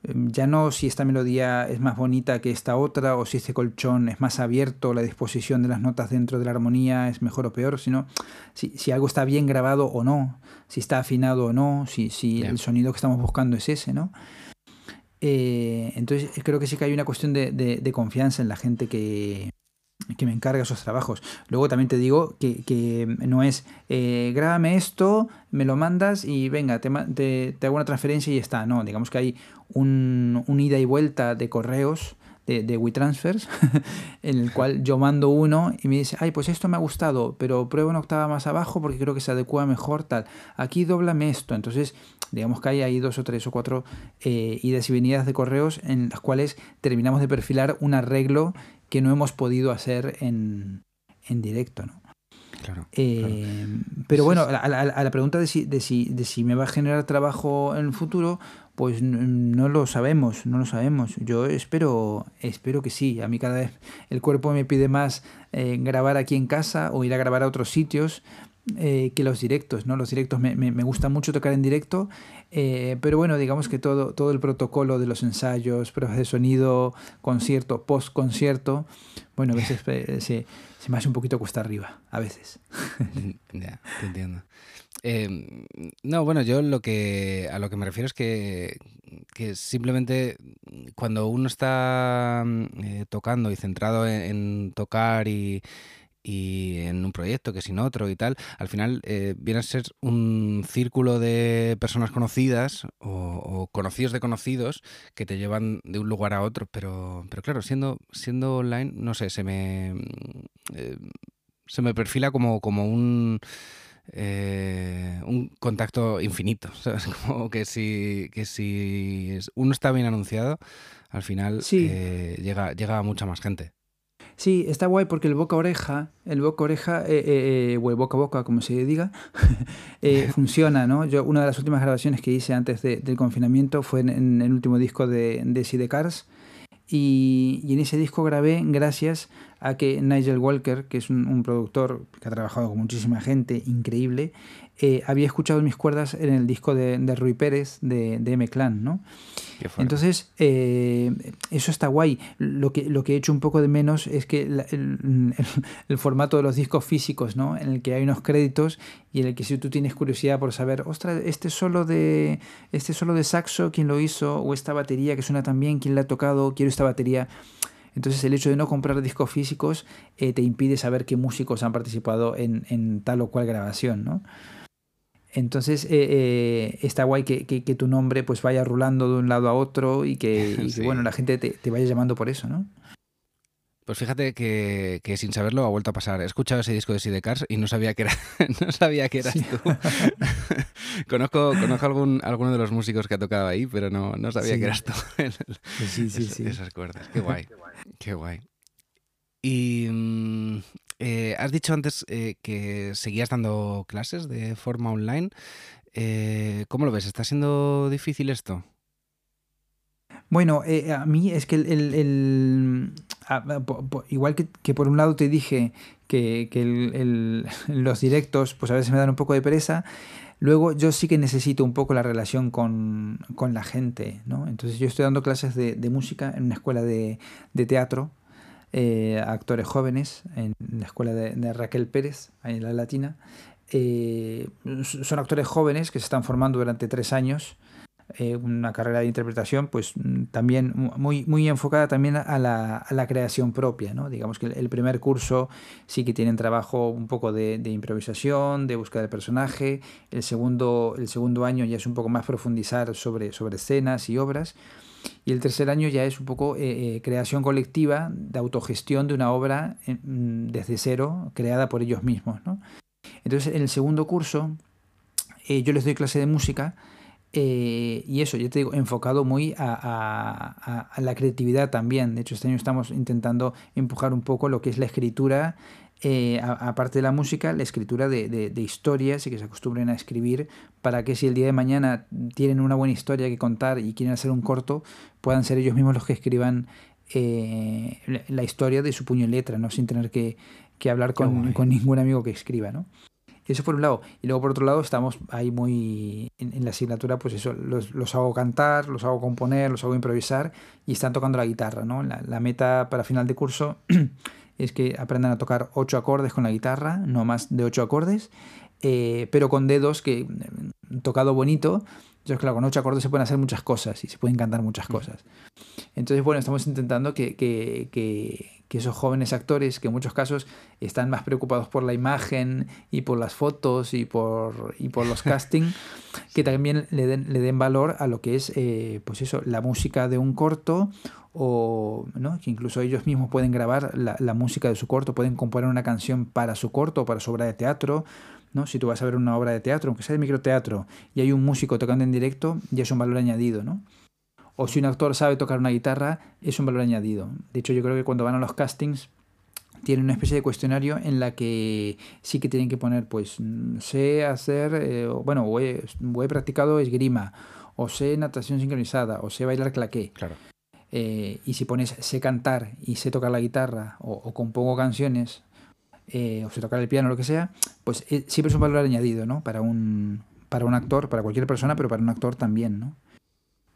Em, ya no si esta melodía es más bonita que esta otra o si este colchón es más abierto, la disposición de las notas dentro de la armonía es mejor o peor, sino si, si algo está bien grabado o no, si está afinado o no, si, si el sonido que estamos buscando es ese, ¿no? Eh, entonces creo que sí que hay una cuestión de, de confianza en la gente que, que me encarga esos trabajos. Luego también te digo que, no es, eh, grábame esto, me lo mandas y venga, te, te, hago una transferencia y ya está. No, digamos que hay un, ida y vuelta de correos de, de WeTransfers, en el cual yo mando uno y me dice, ay, pues esto me ha gustado, pero prueba una octava más abajo porque creo que se adecua mejor tal. Aquí doblame esto. Entonces, digamos que hay ahí dos o tres o cuatro eh, idas y venidas de correos en las cuales terminamos de perfilar un arreglo que no hemos podido hacer en, en directo, ¿no? Claro, eh, Pero bueno, a, la, pregunta de si, de, si, de si me va a generar trabajo en el futuro, pues no, lo sabemos, no lo sabemos. Yo espero, espero que sí. A mí cada vez el cuerpo me pide más eh, grabar aquí en casa o ir a grabar a otros sitios. eh, que los directos, ¿no? Los directos me, me, gusta mucho tocar en directo, eh, pero bueno, digamos que todo, todo el protocolo de los ensayos, pruebas de sonido, concierto, post concierto, bueno, a veces se, se, me hace un poquito cuesta arriba, a veces. ya, te entiendo. Em, no, bueno, yo lo que a lo que me refiero es que, que simplemente cuando uno está mm, tocando y centrado en tocar y, y en un proyecto que sin otro y tal, al final eh, viene a ser un círculo de personas conocidas o, conocidos de conocidos que te llevan de un lugar a otro, pero, pero claro, siendo, siendo online, no sé, se me, eh, se me perfila como, como un... Eh, un contacto infinito. Como que si, que si uno está bien anunciado, al final llega, llega a mucha más gente. Sí, está guay porque el boca a oreja, el boca oreja, eh, eh, eh, o el boca a boca, como se diga, funciona, ¿no? Yo, una de las últimas grabaciones que hice antes del confinamiento fue en, el último disco de, de Sidecars. Y, y, en ese disco grabé gracias a que Nigel Walker, que es un, productor que ha trabajado con muchísima gente, increíble, eh, había escuchado mis cuerdas en el disco de, de Rui Pérez de, de M-Clan, ¿no? Entonces, eh, eso está guay. Lo que, lo que he hecho un poco de menos es que el, el, formato de los discos físicos, ¿no? En el que hay unos créditos y en el que si tú tienes curiosidad por saber, ostras, este solo de, este solo de saxo, ¿quién lo hizo? O esta batería que suena tan bien, ¿quién la ha tocado? Quiero esta batería entonces el hecho de no comprar discos físicos eh, te impide saber qué músicos han participado en, tal o cual grabación, ¿no? Entonces eh, eh, está guay que, tu nombre pues vaya rulando de un lado a otro y que, bueno, la gente te, te, vaya llamando por eso, ¿no? Pues fíjate que, sin saberlo ha vuelto a pasar. He escuchado ese disco de Sidecars y no sabía que era, no sabía que eras tú. conozco conozco algún, alguno de los músicos que ha tocado ahí, pero no, no sabía que eras tú. sí, sí, sí. Esas cuerdas. Qué guay. Qué guay. Y mm, eh, has dicho antes eh, que seguías dando clases de forma online. Eh, ¿Cómo lo ves? ¿Está siendo difícil esto? Bueno, a mí es que el, igual que, por un lado te dije que, los directos pues a veces me dan un poco de pereza, luego yo sí que necesito un poco la relación con, la gente, ¿no? Entonces yo estoy dando clases de, música en una escuela de, teatro eh, actores jóvenes, en la escuela de, Raquel Pérez, ahí en la Latina. Eh, son actores jóvenes que se están formando durante tres años eh, una carrera de interpretación pues mm, también muy, muy enfocada también a la, a la creación propia. ¿no? Digamos que el, primer curso sí que tienen trabajo un poco de, de, improvisación, de búsqueda del personaje. El segundo, el segundo año ya es un poco más profundizar sobre, sobre escenas y obras. Y el tercer año ya es un poco eh, eh, creación colectiva de autogestión de una obra mm, desde cero, creada por ellos mismos. Entonces, en el segundo curso, yo les doy clase de música eh, y eso, yo te digo, enfocado muy a, la creatividad también. De hecho, este año estamos intentando empujar un poco lo que es la escritura, eh, aparte de la música, la escritura de, historias y que se acostumbren a escribir para que si el día de mañana tienen una buena historia que contar y quieren hacer un corto, puedan ser ellos mismos los que escriban eh, la historia de su puño y letra, ¿no? sin tener que, hablar con, con, ningún amigo que escriba. ¿no? Eso por un lado. Y luego por otro lado estamos ahí muy en, la asignatura, pues eso, los, hago cantar, los hago componer, los hago improvisar y están tocando la guitarra, ¿no? La, meta para final de curso es que aprendan a tocar ocho acordes con la guitarra, no más de ocho acordes, eh, pero con dedos que mm, tocado bonito. Entonces, claro, con ocho acordes se pueden hacer muchas cosas y se pueden cantar muchas cosas. Entonces, bueno, estamos intentando que, que, que que esos jóvenes actores, que en muchos casos están más preocupados por la imagen y por las fotos y por, y por los castings, que también le den, le den valor a lo que es eh, pues eso, la música de un corto o ¿no? que incluso ellos mismos pueden grabar la, la, música de su corto, pueden componer una canción para su corto o para su obra de teatro. ¿no? Si tú vas a ver una obra de teatro, aunque sea de microteatro, y hay un músico tocando en directo, ya es un valor añadido. ¿no? o si un actor sabe tocar una guitarra, es un valor añadido. De hecho, yo creo que cuando van a los castings tienen una especie de cuestionario en la que sí que tienen que poner, pues, sé hacer, eh, bueno, o he, practicado esgrima, o sé natación sincronizada, o sé bailar claqué. Claro. Eh, y si pones sé cantar y sé tocar la guitarra, o, compongo canciones, eh, o se tocar el piano o lo que sea, pues eh, siempre es un valor añadido, ¿no? Para un, para un actor, para cualquier persona, pero para un actor también, ¿no?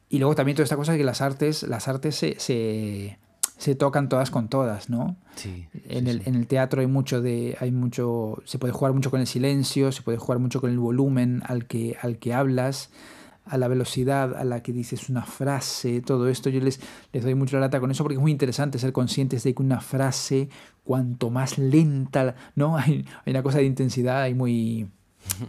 Y luego también toda esta cosa de que las artes, las artes se, se, tocan todas con todas, ¿no? Sí, en, el, en el teatro hay mucho de. hay mucho. se puede jugar mucho con el silencio, se puede jugar mucho con el volumen al que, al que hablas a la velocidad a la que dices una frase, todo esto, yo les, les doy mucho la lata con eso porque es muy interesante ser conscientes de que una frase, cuanto más lenta, ¿no? Hay, hay una cosa de intensidad hay muy...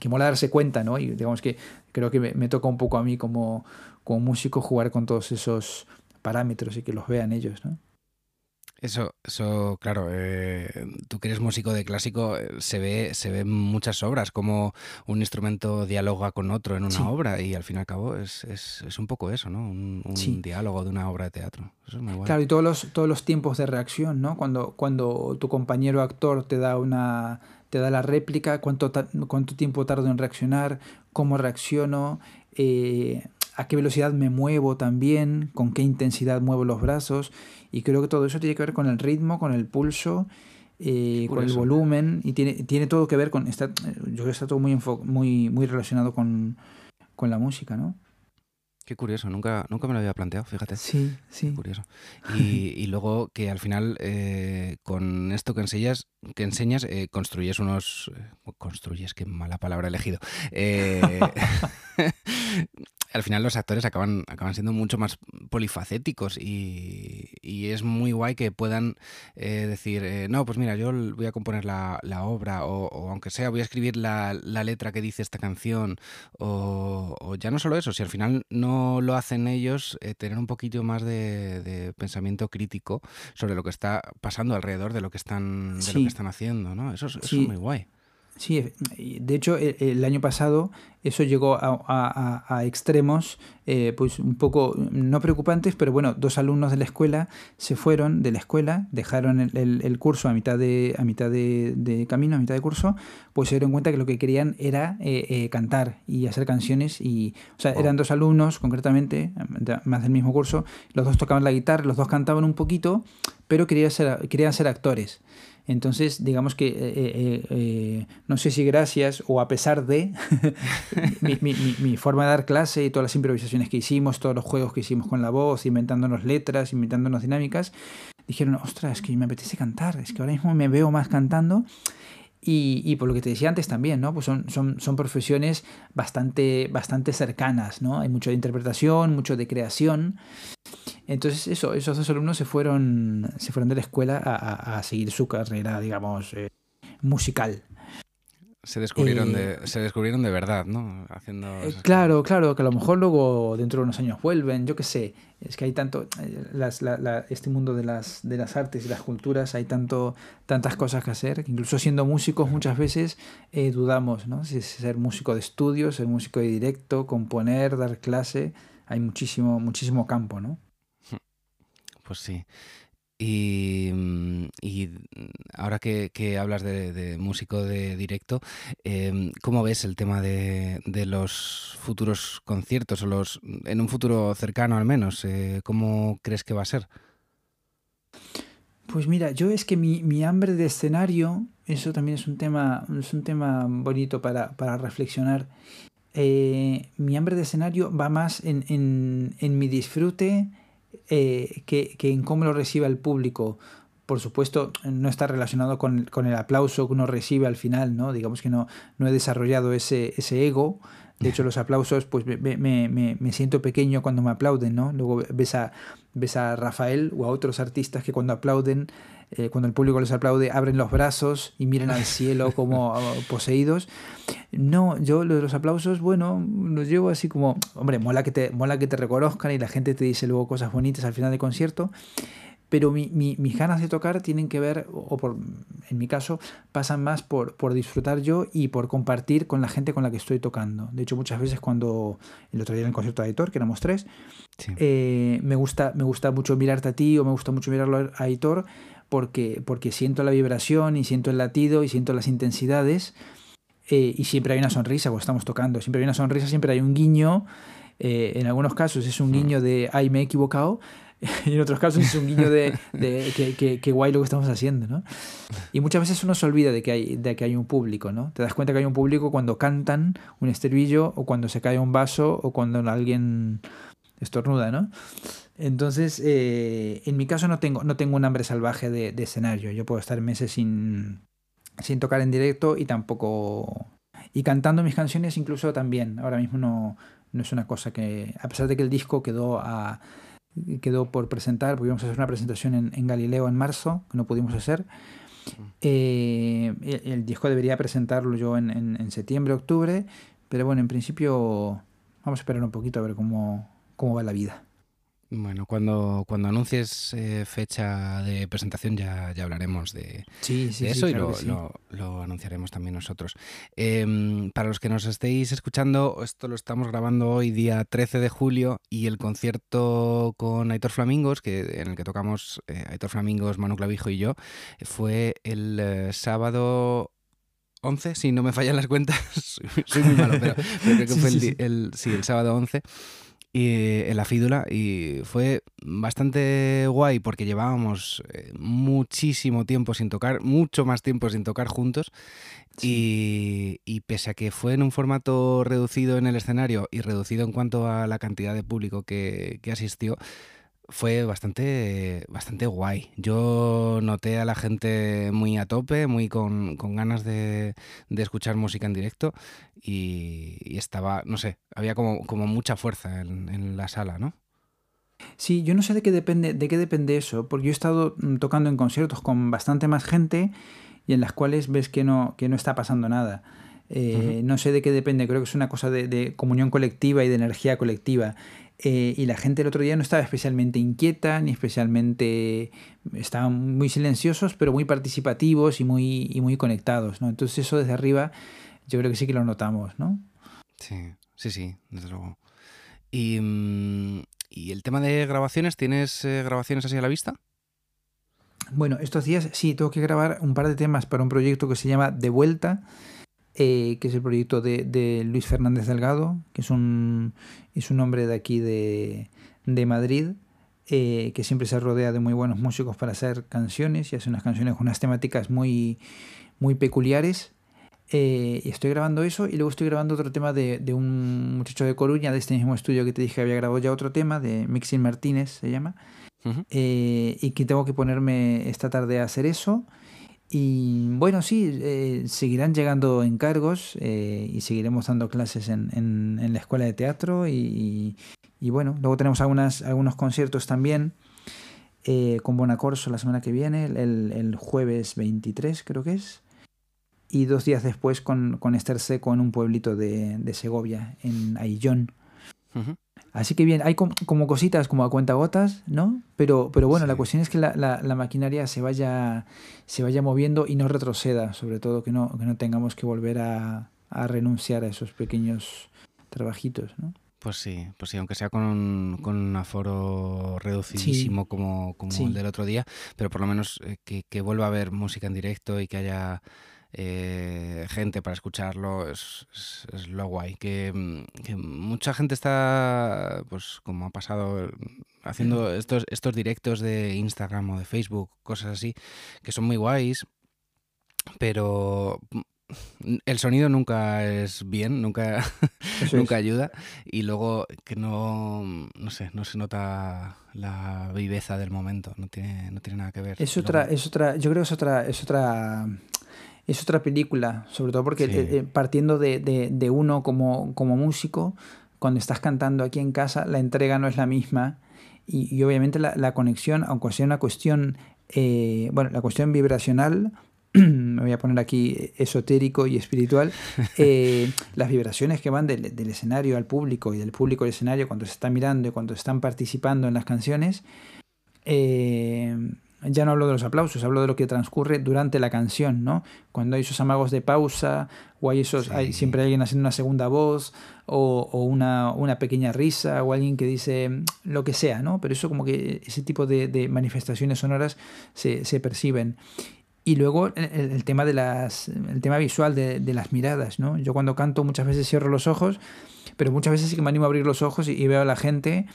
que mola darse cuenta, ¿no? Y digamos que creo que me, me toca un poco a mí como, como músico jugar con todos esos parámetros y que los vean ellos, ¿no? Eso, eso, claro, eh, tú que eres músico de clásico, eh, se ve, se ven muchas obras, como un instrumento dialoga con otro en una obra, y al fin y al cabo es, es, es un poco eso, ¿no? Un, un diálogo de una obra de teatro. Eso es muy bueno. Claro, y todos los, todos los tiempos de reacción, ¿no? Cuando, cuando tu compañero actor te da una te da la réplica, cuánto, cuánto tiempo tardo en reaccionar, cómo reacciono, eh, a qué velocidad me muevo también, con qué intensidad muevo los brazos. Y creo que todo eso tiene que ver con el ritmo, con el pulso, eh, con el volumen. Y tiene, tiene todo que ver con. Está, yo creo que está todo muy, muy, muy relacionado con, con la música, ¿no? Qué curioso, nunca, nunca me lo había planteado, fíjate. Sí, sí. curioso. Y, y, luego que al final, eh, con esto que enseñas, que enseñas eh, construyes unos... Eh, construyes, qué mala palabra elegido. Eh, al final los actores acaban, acaban siendo mucho más polifacéticos y, y es muy guay que puedan eh, decir, eh, no, pues mira, yo voy a componer la, la obra o, o, aunque sea voy a escribir la, la letra que dice esta canción o, o, ya no solo eso, si al final no lo hacen ellos, eh, tener un poquito más de, de, pensamiento crítico sobre lo que está pasando alrededor de lo que están, de sí. lo que están haciendo, ¿no? Eso, eso sí. es muy guay. Sí, de hecho el, el, año pasado eso llegó a, a, a extremos eh, pues un poco no preocupantes, pero bueno, dos alumnos de la escuela se fueron de la escuela, dejaron el, el, el curso a mitad, de, a mitad de, de, camino, a mitad de curso, pues se dieron cuenta que lo que querían era eh, eh, cantar y hacer canciones y, o sea, eran dos alumnos concretamente, más del mismo curso, los dos tocaban la guitarra, los dos cantaban un poquito, pero querían ser, querían ser actores. Entonces, digamos que, eh, eh, eh, no sé si gracias o a pesar de mi, mi, mi, forma de dar clase y todas las improvisaciones que hicimos, todos los juegos que hicimos con la voz, inventándonos letras, inventándonos dinámicas, dijeron, ostras, es que me apetece cantar, es que ahora mismo me veo más cantando. Y, y, por lo que te decía antes también, ¿no? Pues son, son, son profesiones bastante, bastante cercanas, ¿no? Hay mucho de interpretación, mucho de creación. Entonces, eso, esos dos alumnos se fueron, se fueron de la escuela a, a, seguir su carrera, digamos, eh, musical. Se descubrieron, eh, de, se descubrieron de verdad, ¿no? Haciendo eh, claro, claro, que a lo mejor luego dentro de unos años vuelven, yo qué sé. Es que hay tanto, eh, las, la, la, este mundo de las, de las artes y las culturas, hay tanto, tantas cosas que hacer, que incluso siendo músicos muchas veces eh, dudamos, ¿no? Si ser músico de estudio, ser músico de directo, componer, dar clase, hay muchísimo, muchísimo campo, ¿no? Pues sí. Y, y, ahora que, hablas de, músico de directo, eh, ¿cómo ves el tema de, los futuros conciertos o los en un futuro cercano al menos? Eh, ¿Cómo crees que va a ser? Pues mira, yo es que mi, hambre de escenario, eso también es un tema, es un tema bonito para, reflexionar. Eh, mi hambre de escenario va más en, en, mi disfrute eh, que, en cómo lo reciba el público. Por supuesto, no está relacionado con, con, el aplauso que uno recibe al final, ¿no? Digamos que no, no he desarrollado ese, ese ego. De hecho, los aplausos, pues me, me, me, me, siento pequeño cuando me aplauden, ¿no? Luego ves a, ves a Rafael o a otros artistas que cuando aplauden, eh, cuando el público les aplaude, abren los brazos y miran al cielo como poseídos. No, yo lo de los aplausos, bueno, los llevo así como, hombre, mola que te, mola que te reconozcan y la gente te dice luego cosas bonitas al final del concierto pero mi, mi, mis ganas de tocar tienen que ver, o por, en mi caso, pasan más por, por disfrutar yo y por compartir con la gente con la que estoy tocando. De hecho, muchas veces cuando el otro día en el concierto de Aitor, que éramos tres, sí. eh, me, gusta, me gusta mucho mirarte a ti o me gusta mucho mirarlo a Aitor porque, porque siento la vibración y siento el latido y siento las intensidades eh, y siempre hay una sonrisa cuando estamos tocando, siempre hay una sonrisa, siempre hay un guiño. Eh, en algunos casos es un guiño de, ay, me he equivocado, y en otros casos es un guiño de, que, que, guay lo que estamos haciendo, ¿no? Y muchas veces uno se olvida de que, hay, de que hay un público, ¿no? Te das cuenta que hay un público cuando cantan un estribillo o cuando se cae un vaso o cuando alguien estornuda, ¿no? Entonces, eh, en mi caso no tengo, no tengo un hambre salvaje de, de escenario. Yo puedo estar meses sin, sin tocar en directo y tampoco... Y cantando mis canciones incluso también. Ahora mismo no, no es una cosa que... A pesar de que el disco quedó a quedó por presentar, porque íbamos a hacer una presentación en, Galileo en marzo, que no pudimos hacer. Eh, el, disco debería presentarlo yo en, en, septiembre, octubre, pero bueno, en principio vamos a esperar un poquito a ver cómo, cómo va la vida. Bueno, cuando, cuando anuncies eh, fecha de presentación ya, ya hablaremos de, eso y lo, lo, anunciaremos también nosotros. Em, para los que nos estéis escuchando, esto lo estamos grabando hoy día 13 de julio y el concierto con Aitor Flamingos, que, en el que tocamos eh, Aitor Flamingos, Manu Clavijo y yo, fue el eh, sábado 11, si no me fallan las cuentas, soy, muy malo, pero, creo que fue el, el, sí, el sábado 11 y, en la fídula y fue bastante guay porque llevábamos eh, muchísimo tiempo sin tocar, mucho más tiempo sin tocar juntos. Y, pese a que fue en un formato reducido en el escenario y reducido en cuanto a la cantidad de público que, que asistió, fue bastante, bastante guay. Yo noté a la gente muy a tope, muy con, ganas de, escuchar música en directo y, estaba, no sé, había como, como mucha fuerza en, la sala, ¿no? Sí, yo no sé de qué depende, de qué depende eso, porque yo he estado mm, tocando en conciertos con bastante más gente y en las cuales ves que no, que no está pasando nada. Eh, no sé de qué depende, creo que es una cosa de, de, comunión colectiva y de energía colectiva. Eh, y la gente el otro día no estaba especialmente inquieta, ni especialmente... Estaban muy silenciosos, pero muy participativos y muy, y muy conectados, ¿no? Entonces eso desde arriba yo creo que sí que lo notamos, ¿no? Sí, sí, sí, desde luego. ¿Y, mm, ¿y el tema de grabaciones? ¿Tienes eh, grabaciones así a la vista? Bueno, estos días sí, tengo que grabar un par de temas para un proyecto que se llama De Vuelta, eh, que es el proyecto de, Luis Fernández Delgado, que es un, es un hombre de aquí de, Madrid, eh, que siempre se rodea de muy buenos músicos para hacer canciones y hace unas canciones con unas temáticas muy, muy peculiares. Eh, y estoy grabando eso y luego estoy grabando otro tema de, un muchacho de Coruña, de este mismo estudio que te dije que había grabado ya otro tema, de Mixin Martínez se llama, y que tengo que ponerme esta tarde a hacer eso. Y bueno, sí, eh, seguirán llegando encargos eh, y seguiremos dando clases en, en, la escuela de teatro y, y, bueno, luego tenemos algunas, algunos conciertos también eh, con Bonacorso la semana que viene, el, el, jueves 23 creo que es, y dos días después con, con Esther Seco en un pueblito de, de Segovia, en Aillón. Así que bien, hay como, cositas como a cuenta gotas, ¿no? Pero, pero bueno, la cuestión es que la, la, maquinaria se vaya, se vaya moviendo y no retroceda, sobre todo que no, que no tengamos que volver a, a renunciar a esos pequeños trabajitos, ¿no? Pues sí, pues sí, aunque sea con un, con un aforo reducidísimo como, como el del otro día, pero por lo menos eh, que, que vuelva a haber música en directo y que haya eh, gente para escucharlo, es, lo guay. Que, mm, mucha gente está, pues como ha pasado, haciendo estos, estos directos de Instagram o de Facebook, cosas así, que son muy guays, pero mm, el sonido nunca es bien, nunca, nunca ayuda y luego que no, no sé, no se nota la viveza del momento, no tiene, no tiene nada que ver. Es otra, es otra, yo creo que es otra, es otra es otra película, sobre todo porque eh, eh, partiendo de, de, uno como, como, músico, cuando estás cantando aquí en casa, la entrega no es la misma y, y obviamente la, la, conexión, aunque sea una cuestión, eh, bueno, la cuestión vibracional, me voy a poner aquí esotérico y espiritual, las vibraciones que van del, del, escenario al público y del público al escenario cuando se está mirando y cuando están participando en las canciones, ya no hablo de los aplausos, hablo de lo que transcurre durante la canción, ¿no? Cuando hay esos amagos de pausa, o hay esos, hay siempre alguien haciendo una segunda voz, o, o una, una, pequeña risa, o alguien que dice lo que sea, ¿no? Pero eso como que ese tipo de, de manifestaciones sonoras se, se, perciben. Y luego el, el, tema de las, el tema visual de, de, las miradas, ¿no? Yo cuando canto muchas veces cierro los ojos, pero muchas veces sí que me animo a abrir los ojos y, y veo a la gente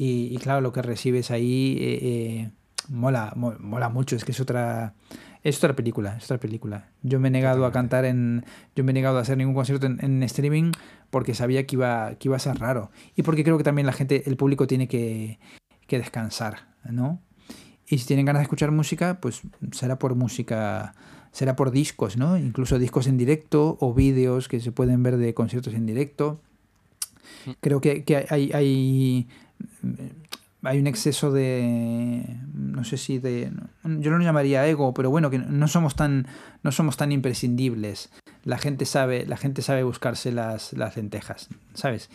Y, claro, lo que recibes ahí eh, eh, mola, mola mucho. Es que es otra, es otra película, es otra película. Yo me he negado a cantar en. Yo me he negado a hacer ningún concierto en, streaming porque sabía que iba, que iba a ser raro. Y porque creo que también la gente, el público tiene que, que descansar, ¿no? Y si tienen ganas de escuchar música, pues será por música, será por discos, ¿no? Incluso discos en directo o vídeos que se pueden ver de conciertos en directo. Mm. Creo que, que hay, hay hay un exceso de no sé si de yo no lo llamaría ego pero bueno que no somos tan no somos tan imprescindibles. La gente sabe la gente sabe buscarse las, las lentejas sabes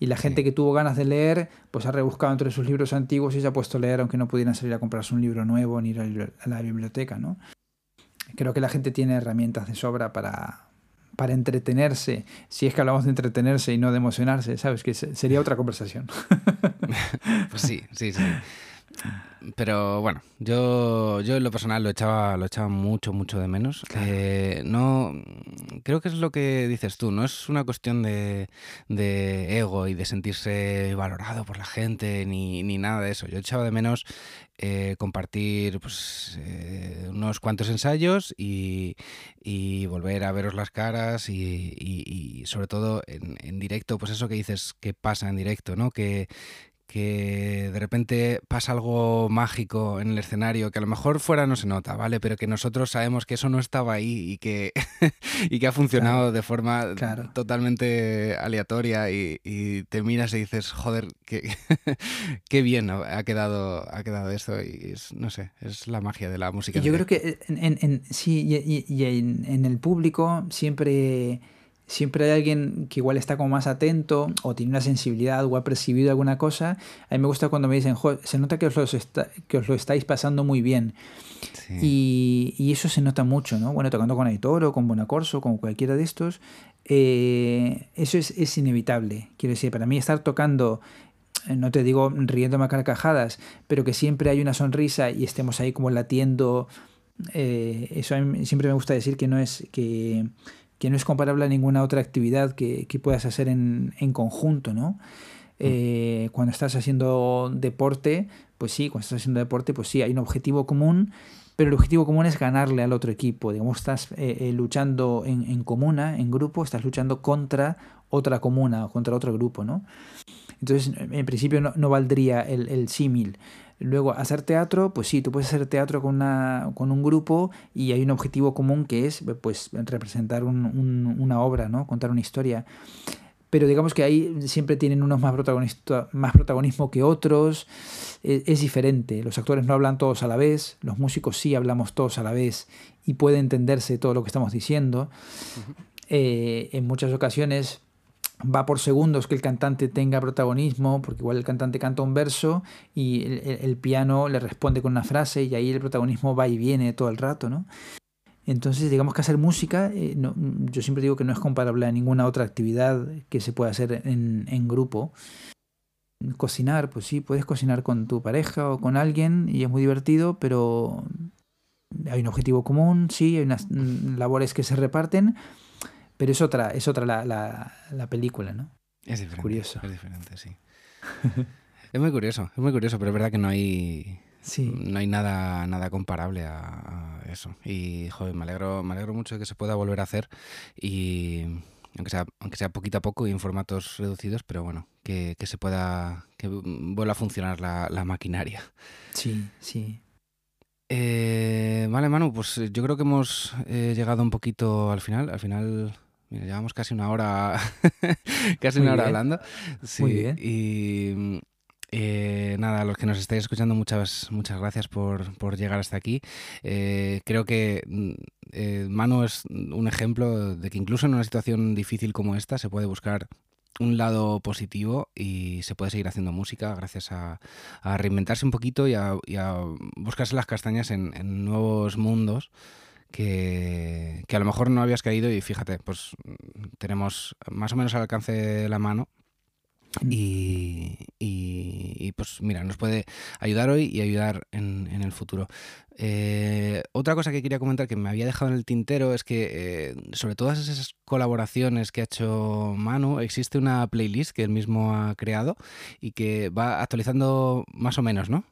y la gente que tuvo ganas de leer pues ha rebuscado entre sus libros antiguos y se ha puesto a leer aunque no pudieran salir a comprarse un libro nuevo ni ir a la biblioteca no creo que la gente tiene herramientas de sobra para para entretenerse, si es que hablamos de entretenerse y no de emocionarse, ¿sabes? Que sería otra conversación. pues sí, sí, sí. Pero bueno, yo, yo en lo personal lo echaba, lo echaba mucho, mucho de menos. Eh, no, creo que es lo que dices tú, no es una cuestión de, ego y de sentirse valorado por la gente ni, ni nada de eso. Yo echaba de menos eh, compartir pues, eh, unos cuantos ensayos y, volver a veros las caras y, sobre todo en, en, directo, pues eso que dices que pasa en directo, ¿no? Que, que de repente pasa algo mágico en el escenario, que a lo mejor fuera no se nota, ¿vale? Pero que nosotros sabemos que eso no estaba ahí y que, y que ha funcionado de forma totalmente aleatoria y, te miras y dices, joder, qué, qué bien ha quedado, ha quedado esto y no sé, es la magia de la música. Yo creo que en, sí, y, en el público siempre siempre hay alguien que igual está como más atento o tiene una sensibilidad o ha percibido alguna cosa. A mí me gusta cuando me dicen, se nota que os, lo que os lo estáis pasando muy bien. Y, y, eso se nota mucho, ¿no? Bueno, tocando con Aitor o con Bonacorso, con cualquiera de estos, eh, eso es, es, inevitable. Quiero decir, para mí estar tocando, eh, no te digo riéndome a carcajadas, pero que siempre hay una sonrisa y estemos ahí como latiendo, eh, eso a mí siempre me gusta decir que no es que que no es comparable a ninguna otra actividad que, puedas hacer en, conjunto, ¿no? Mm. Eh, cuando estás haciendo deporte, pues sí, cuando estás haciendo deporte, pues sí, hay un objetivo común, pero el objetivo común es ganarle al otro equipo. Digamos, estás eh, eh, luchando en, comuna, en grupo, estás luchando contra otra comuna, contra otro grupo, ¿no? Entonces, en principio no, valdría el, el símil. Luego, hacer teatro, pues sí, tú puedes hacer teatro con, una, con un grupo y hay un objetivo común que es pues, representar una obra, ¿no? contar una historia. Pero digamos que ahí siempre tienen unos más, más protagonismo que otros. E, es, diferente. Los actores no hablan todos a la vez, los músicos sí hablamos todos a la vez y puede entenderse todo lo que estamos diciendo. Eh, en muchas ocasiones va por segundos que el cantante tenga protagonismo, porque igual el cantante canta un verso y el, piano le responde con una frase y ahí el protagonismo va y viene todo el rato, ¿no? Entonces, digamos que hacer música, eh, yo siempre digo que no es comparable a ninguna otra actividad que se pueda hacer en, en grupo. Cocinar, pues sí, puedes cocinar con tu pareja o con alguien y es muy divertido, pero hay un objetivo común, sí, hay unas mm, labores que se reparten, pero es otra, es otra la, la, la película, ¿no? Es diferente. Curioso. Es diferente, sí. es muy curioso, es muy curioso, pero es verdad que no hay. Sí. No hay nada, nada comparable a, eso. Y joder, me alegro, me alegro mucho de que se pueda volver a hacer. Y aunque sea, aunque sea poquito a poco y en formatos reducidos, pero bueno, que, que se pueda. que vuelva a funcionar la, la maquinaria. Sí, sí. Eh, vale, Manu, pues yo creo que hemos eh, llegado un poquito al final. Al final Mira, llevamos casi una hora, casi una hora hablando. Sí, Muy bien. Y eh, nada, a los que nos estáis escuchando, muchas, muchas gracias por, por llegar hasta aquí. Eh, creo que mm, eh, Manu es un ejemplo de que incluso en una situación difícil como esta se puede buscar un lado positivo y se puede seguir haciendo música gracias a, reinventarse un poquito y a, buscarse las castañas en, en nuevos mundos que, a lo mejor no habías caído y fíjate, pues tenemos más o menos al alcance de la mano mm. y, pues mira, nos puede ayudar hoy y ayudar en, el futuro. Eh, otra cosa que quería comentar que me había dejado en el tintero es que eh, sobre todas esas colaboraciones que ha hecho Manu, existe una playlist que él mismo ha creado y que va actualizando más o menos, ¿no?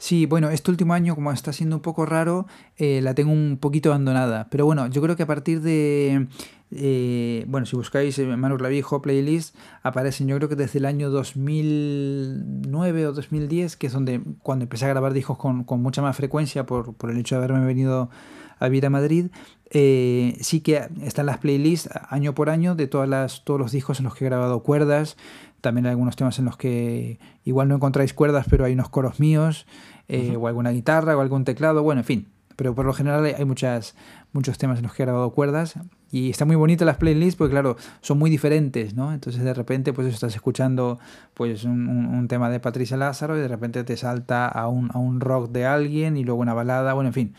Sí, bueno, este último año, como está siendo un poco raro, eh, la tengo un poquito abandonada. Pero bueno, yo creo que a partir de. Eh, bueno, si buscáis eh, Manu Clavijo playlist, aparecen yo creo que desde el año 2009 o 2010, que es donde cuando empecé a grabar discos con, con mucha más frecuencia por, por, el hecho de haberme venido a vivir a Madrid. sí que están las playlists año por año de todas las, todos los discos en los que he grabado cuerdas, también hay algunos temas en los que igual no encontráis cuerdas, pero hay unos coros míos, eh, o alguna guitarra, o algún teclado, bueno, en fin. Pero por lo general hay muchas, muchos temas en los que he grabado cuerdas. Y está muy bonita las playlists porque, claro, son muy diferentes, ¿no? Entonces, de repente, pues estás escuchando pues un, un, tema de Patricia Lázaro y de repente te salta a un, a un rock de alguien y luego una balada, bueno, en fin.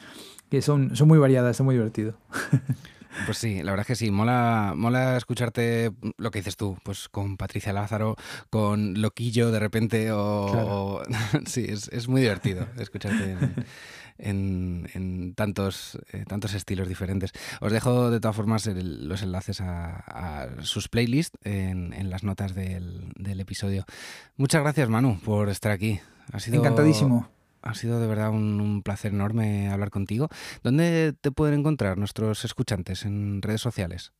Que son, son muy variadas, es muy divertido. Pues sí, la verdad es que sí, mola, mola escucharte lo que dices tú, pues con Patricia Lázaro, con Loquillo de repente, o... sí, es, muy divertido escucharte en, tantos, eh, tantos estilos diferentes. Os dejo de todas formas los enlaces a, sus playlists en, las notas del, del, episodio. Muchas gracias Manu por estar aquí. Ha sido... Encantadísimo ha sido de verdad un, placer enorme hablar contigo. ¿Dónde te pueden encontrar nuestros escuchantes en redes sociales?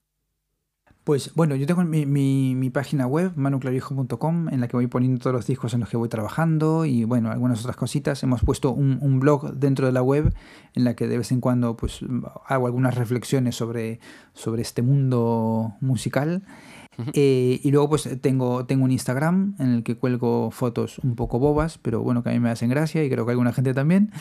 Pues bueno, yo tengo mi, mi, página web, manuclavijo.com, en la que voy poniendo todos los discos en los que voy trabajando y bueno, algunas otras cositas. Hemos puesto un, blog dentro de la web en la que de vez en cuando pues hago algunas reflexiones sobre, sobre este mundo musical. Eh, y luego pues tengo, tengo un Instagram en el que cuelgo fotos un poco bobas, pero bueno, que a mí me hacen gracia y creo que alguna gente también.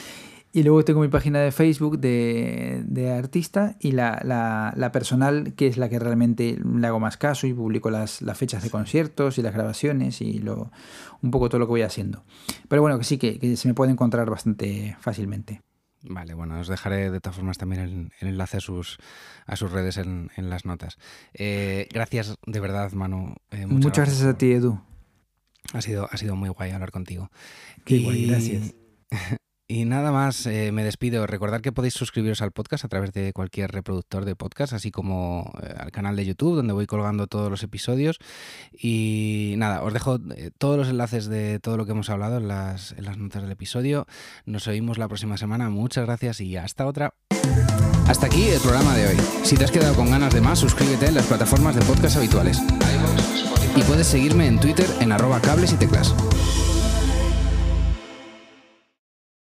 Y luego tengo mi página de Facebook de, de artista y la, la, la, personal, que es la que realmente le hago más caso y publico las, las, fechas de conciertos y las grabaciones y lo, un poco todo lo que voy haciendo. Pero bueno, que sí, que, que se me puede encontrar bastante fácilmente. Vale, bueno, os dejaré de todas formas también el, enlace a sus, a sus redes en, en las notas. Eh, gracias de verdad, Manu. Eh, muchas, gracias, a ti, Edu. Ha sido, ha sido muy guay hablar contigo. Qué guay, gracias. Y nada más, eh, me despido. Recordad que podéis suscribiros al podcast a través de cualquier reproductor de podcast, así como eh, al canal de YouTube, donde voy colgando todos los episodios. Y nada, os dejo eh, todos los enlaces de todo lo que hemos hablado en las, en las notas del episodio. Nos oímos la próxima semana. Muchas gracias y hasta otra. Hasta aquí el programa de hoy. Si te has quedado con ganas de más, suscríbete en las plataformas de podcast habituales. Y puedes seguirme en Twitter en arroba cables y teclas.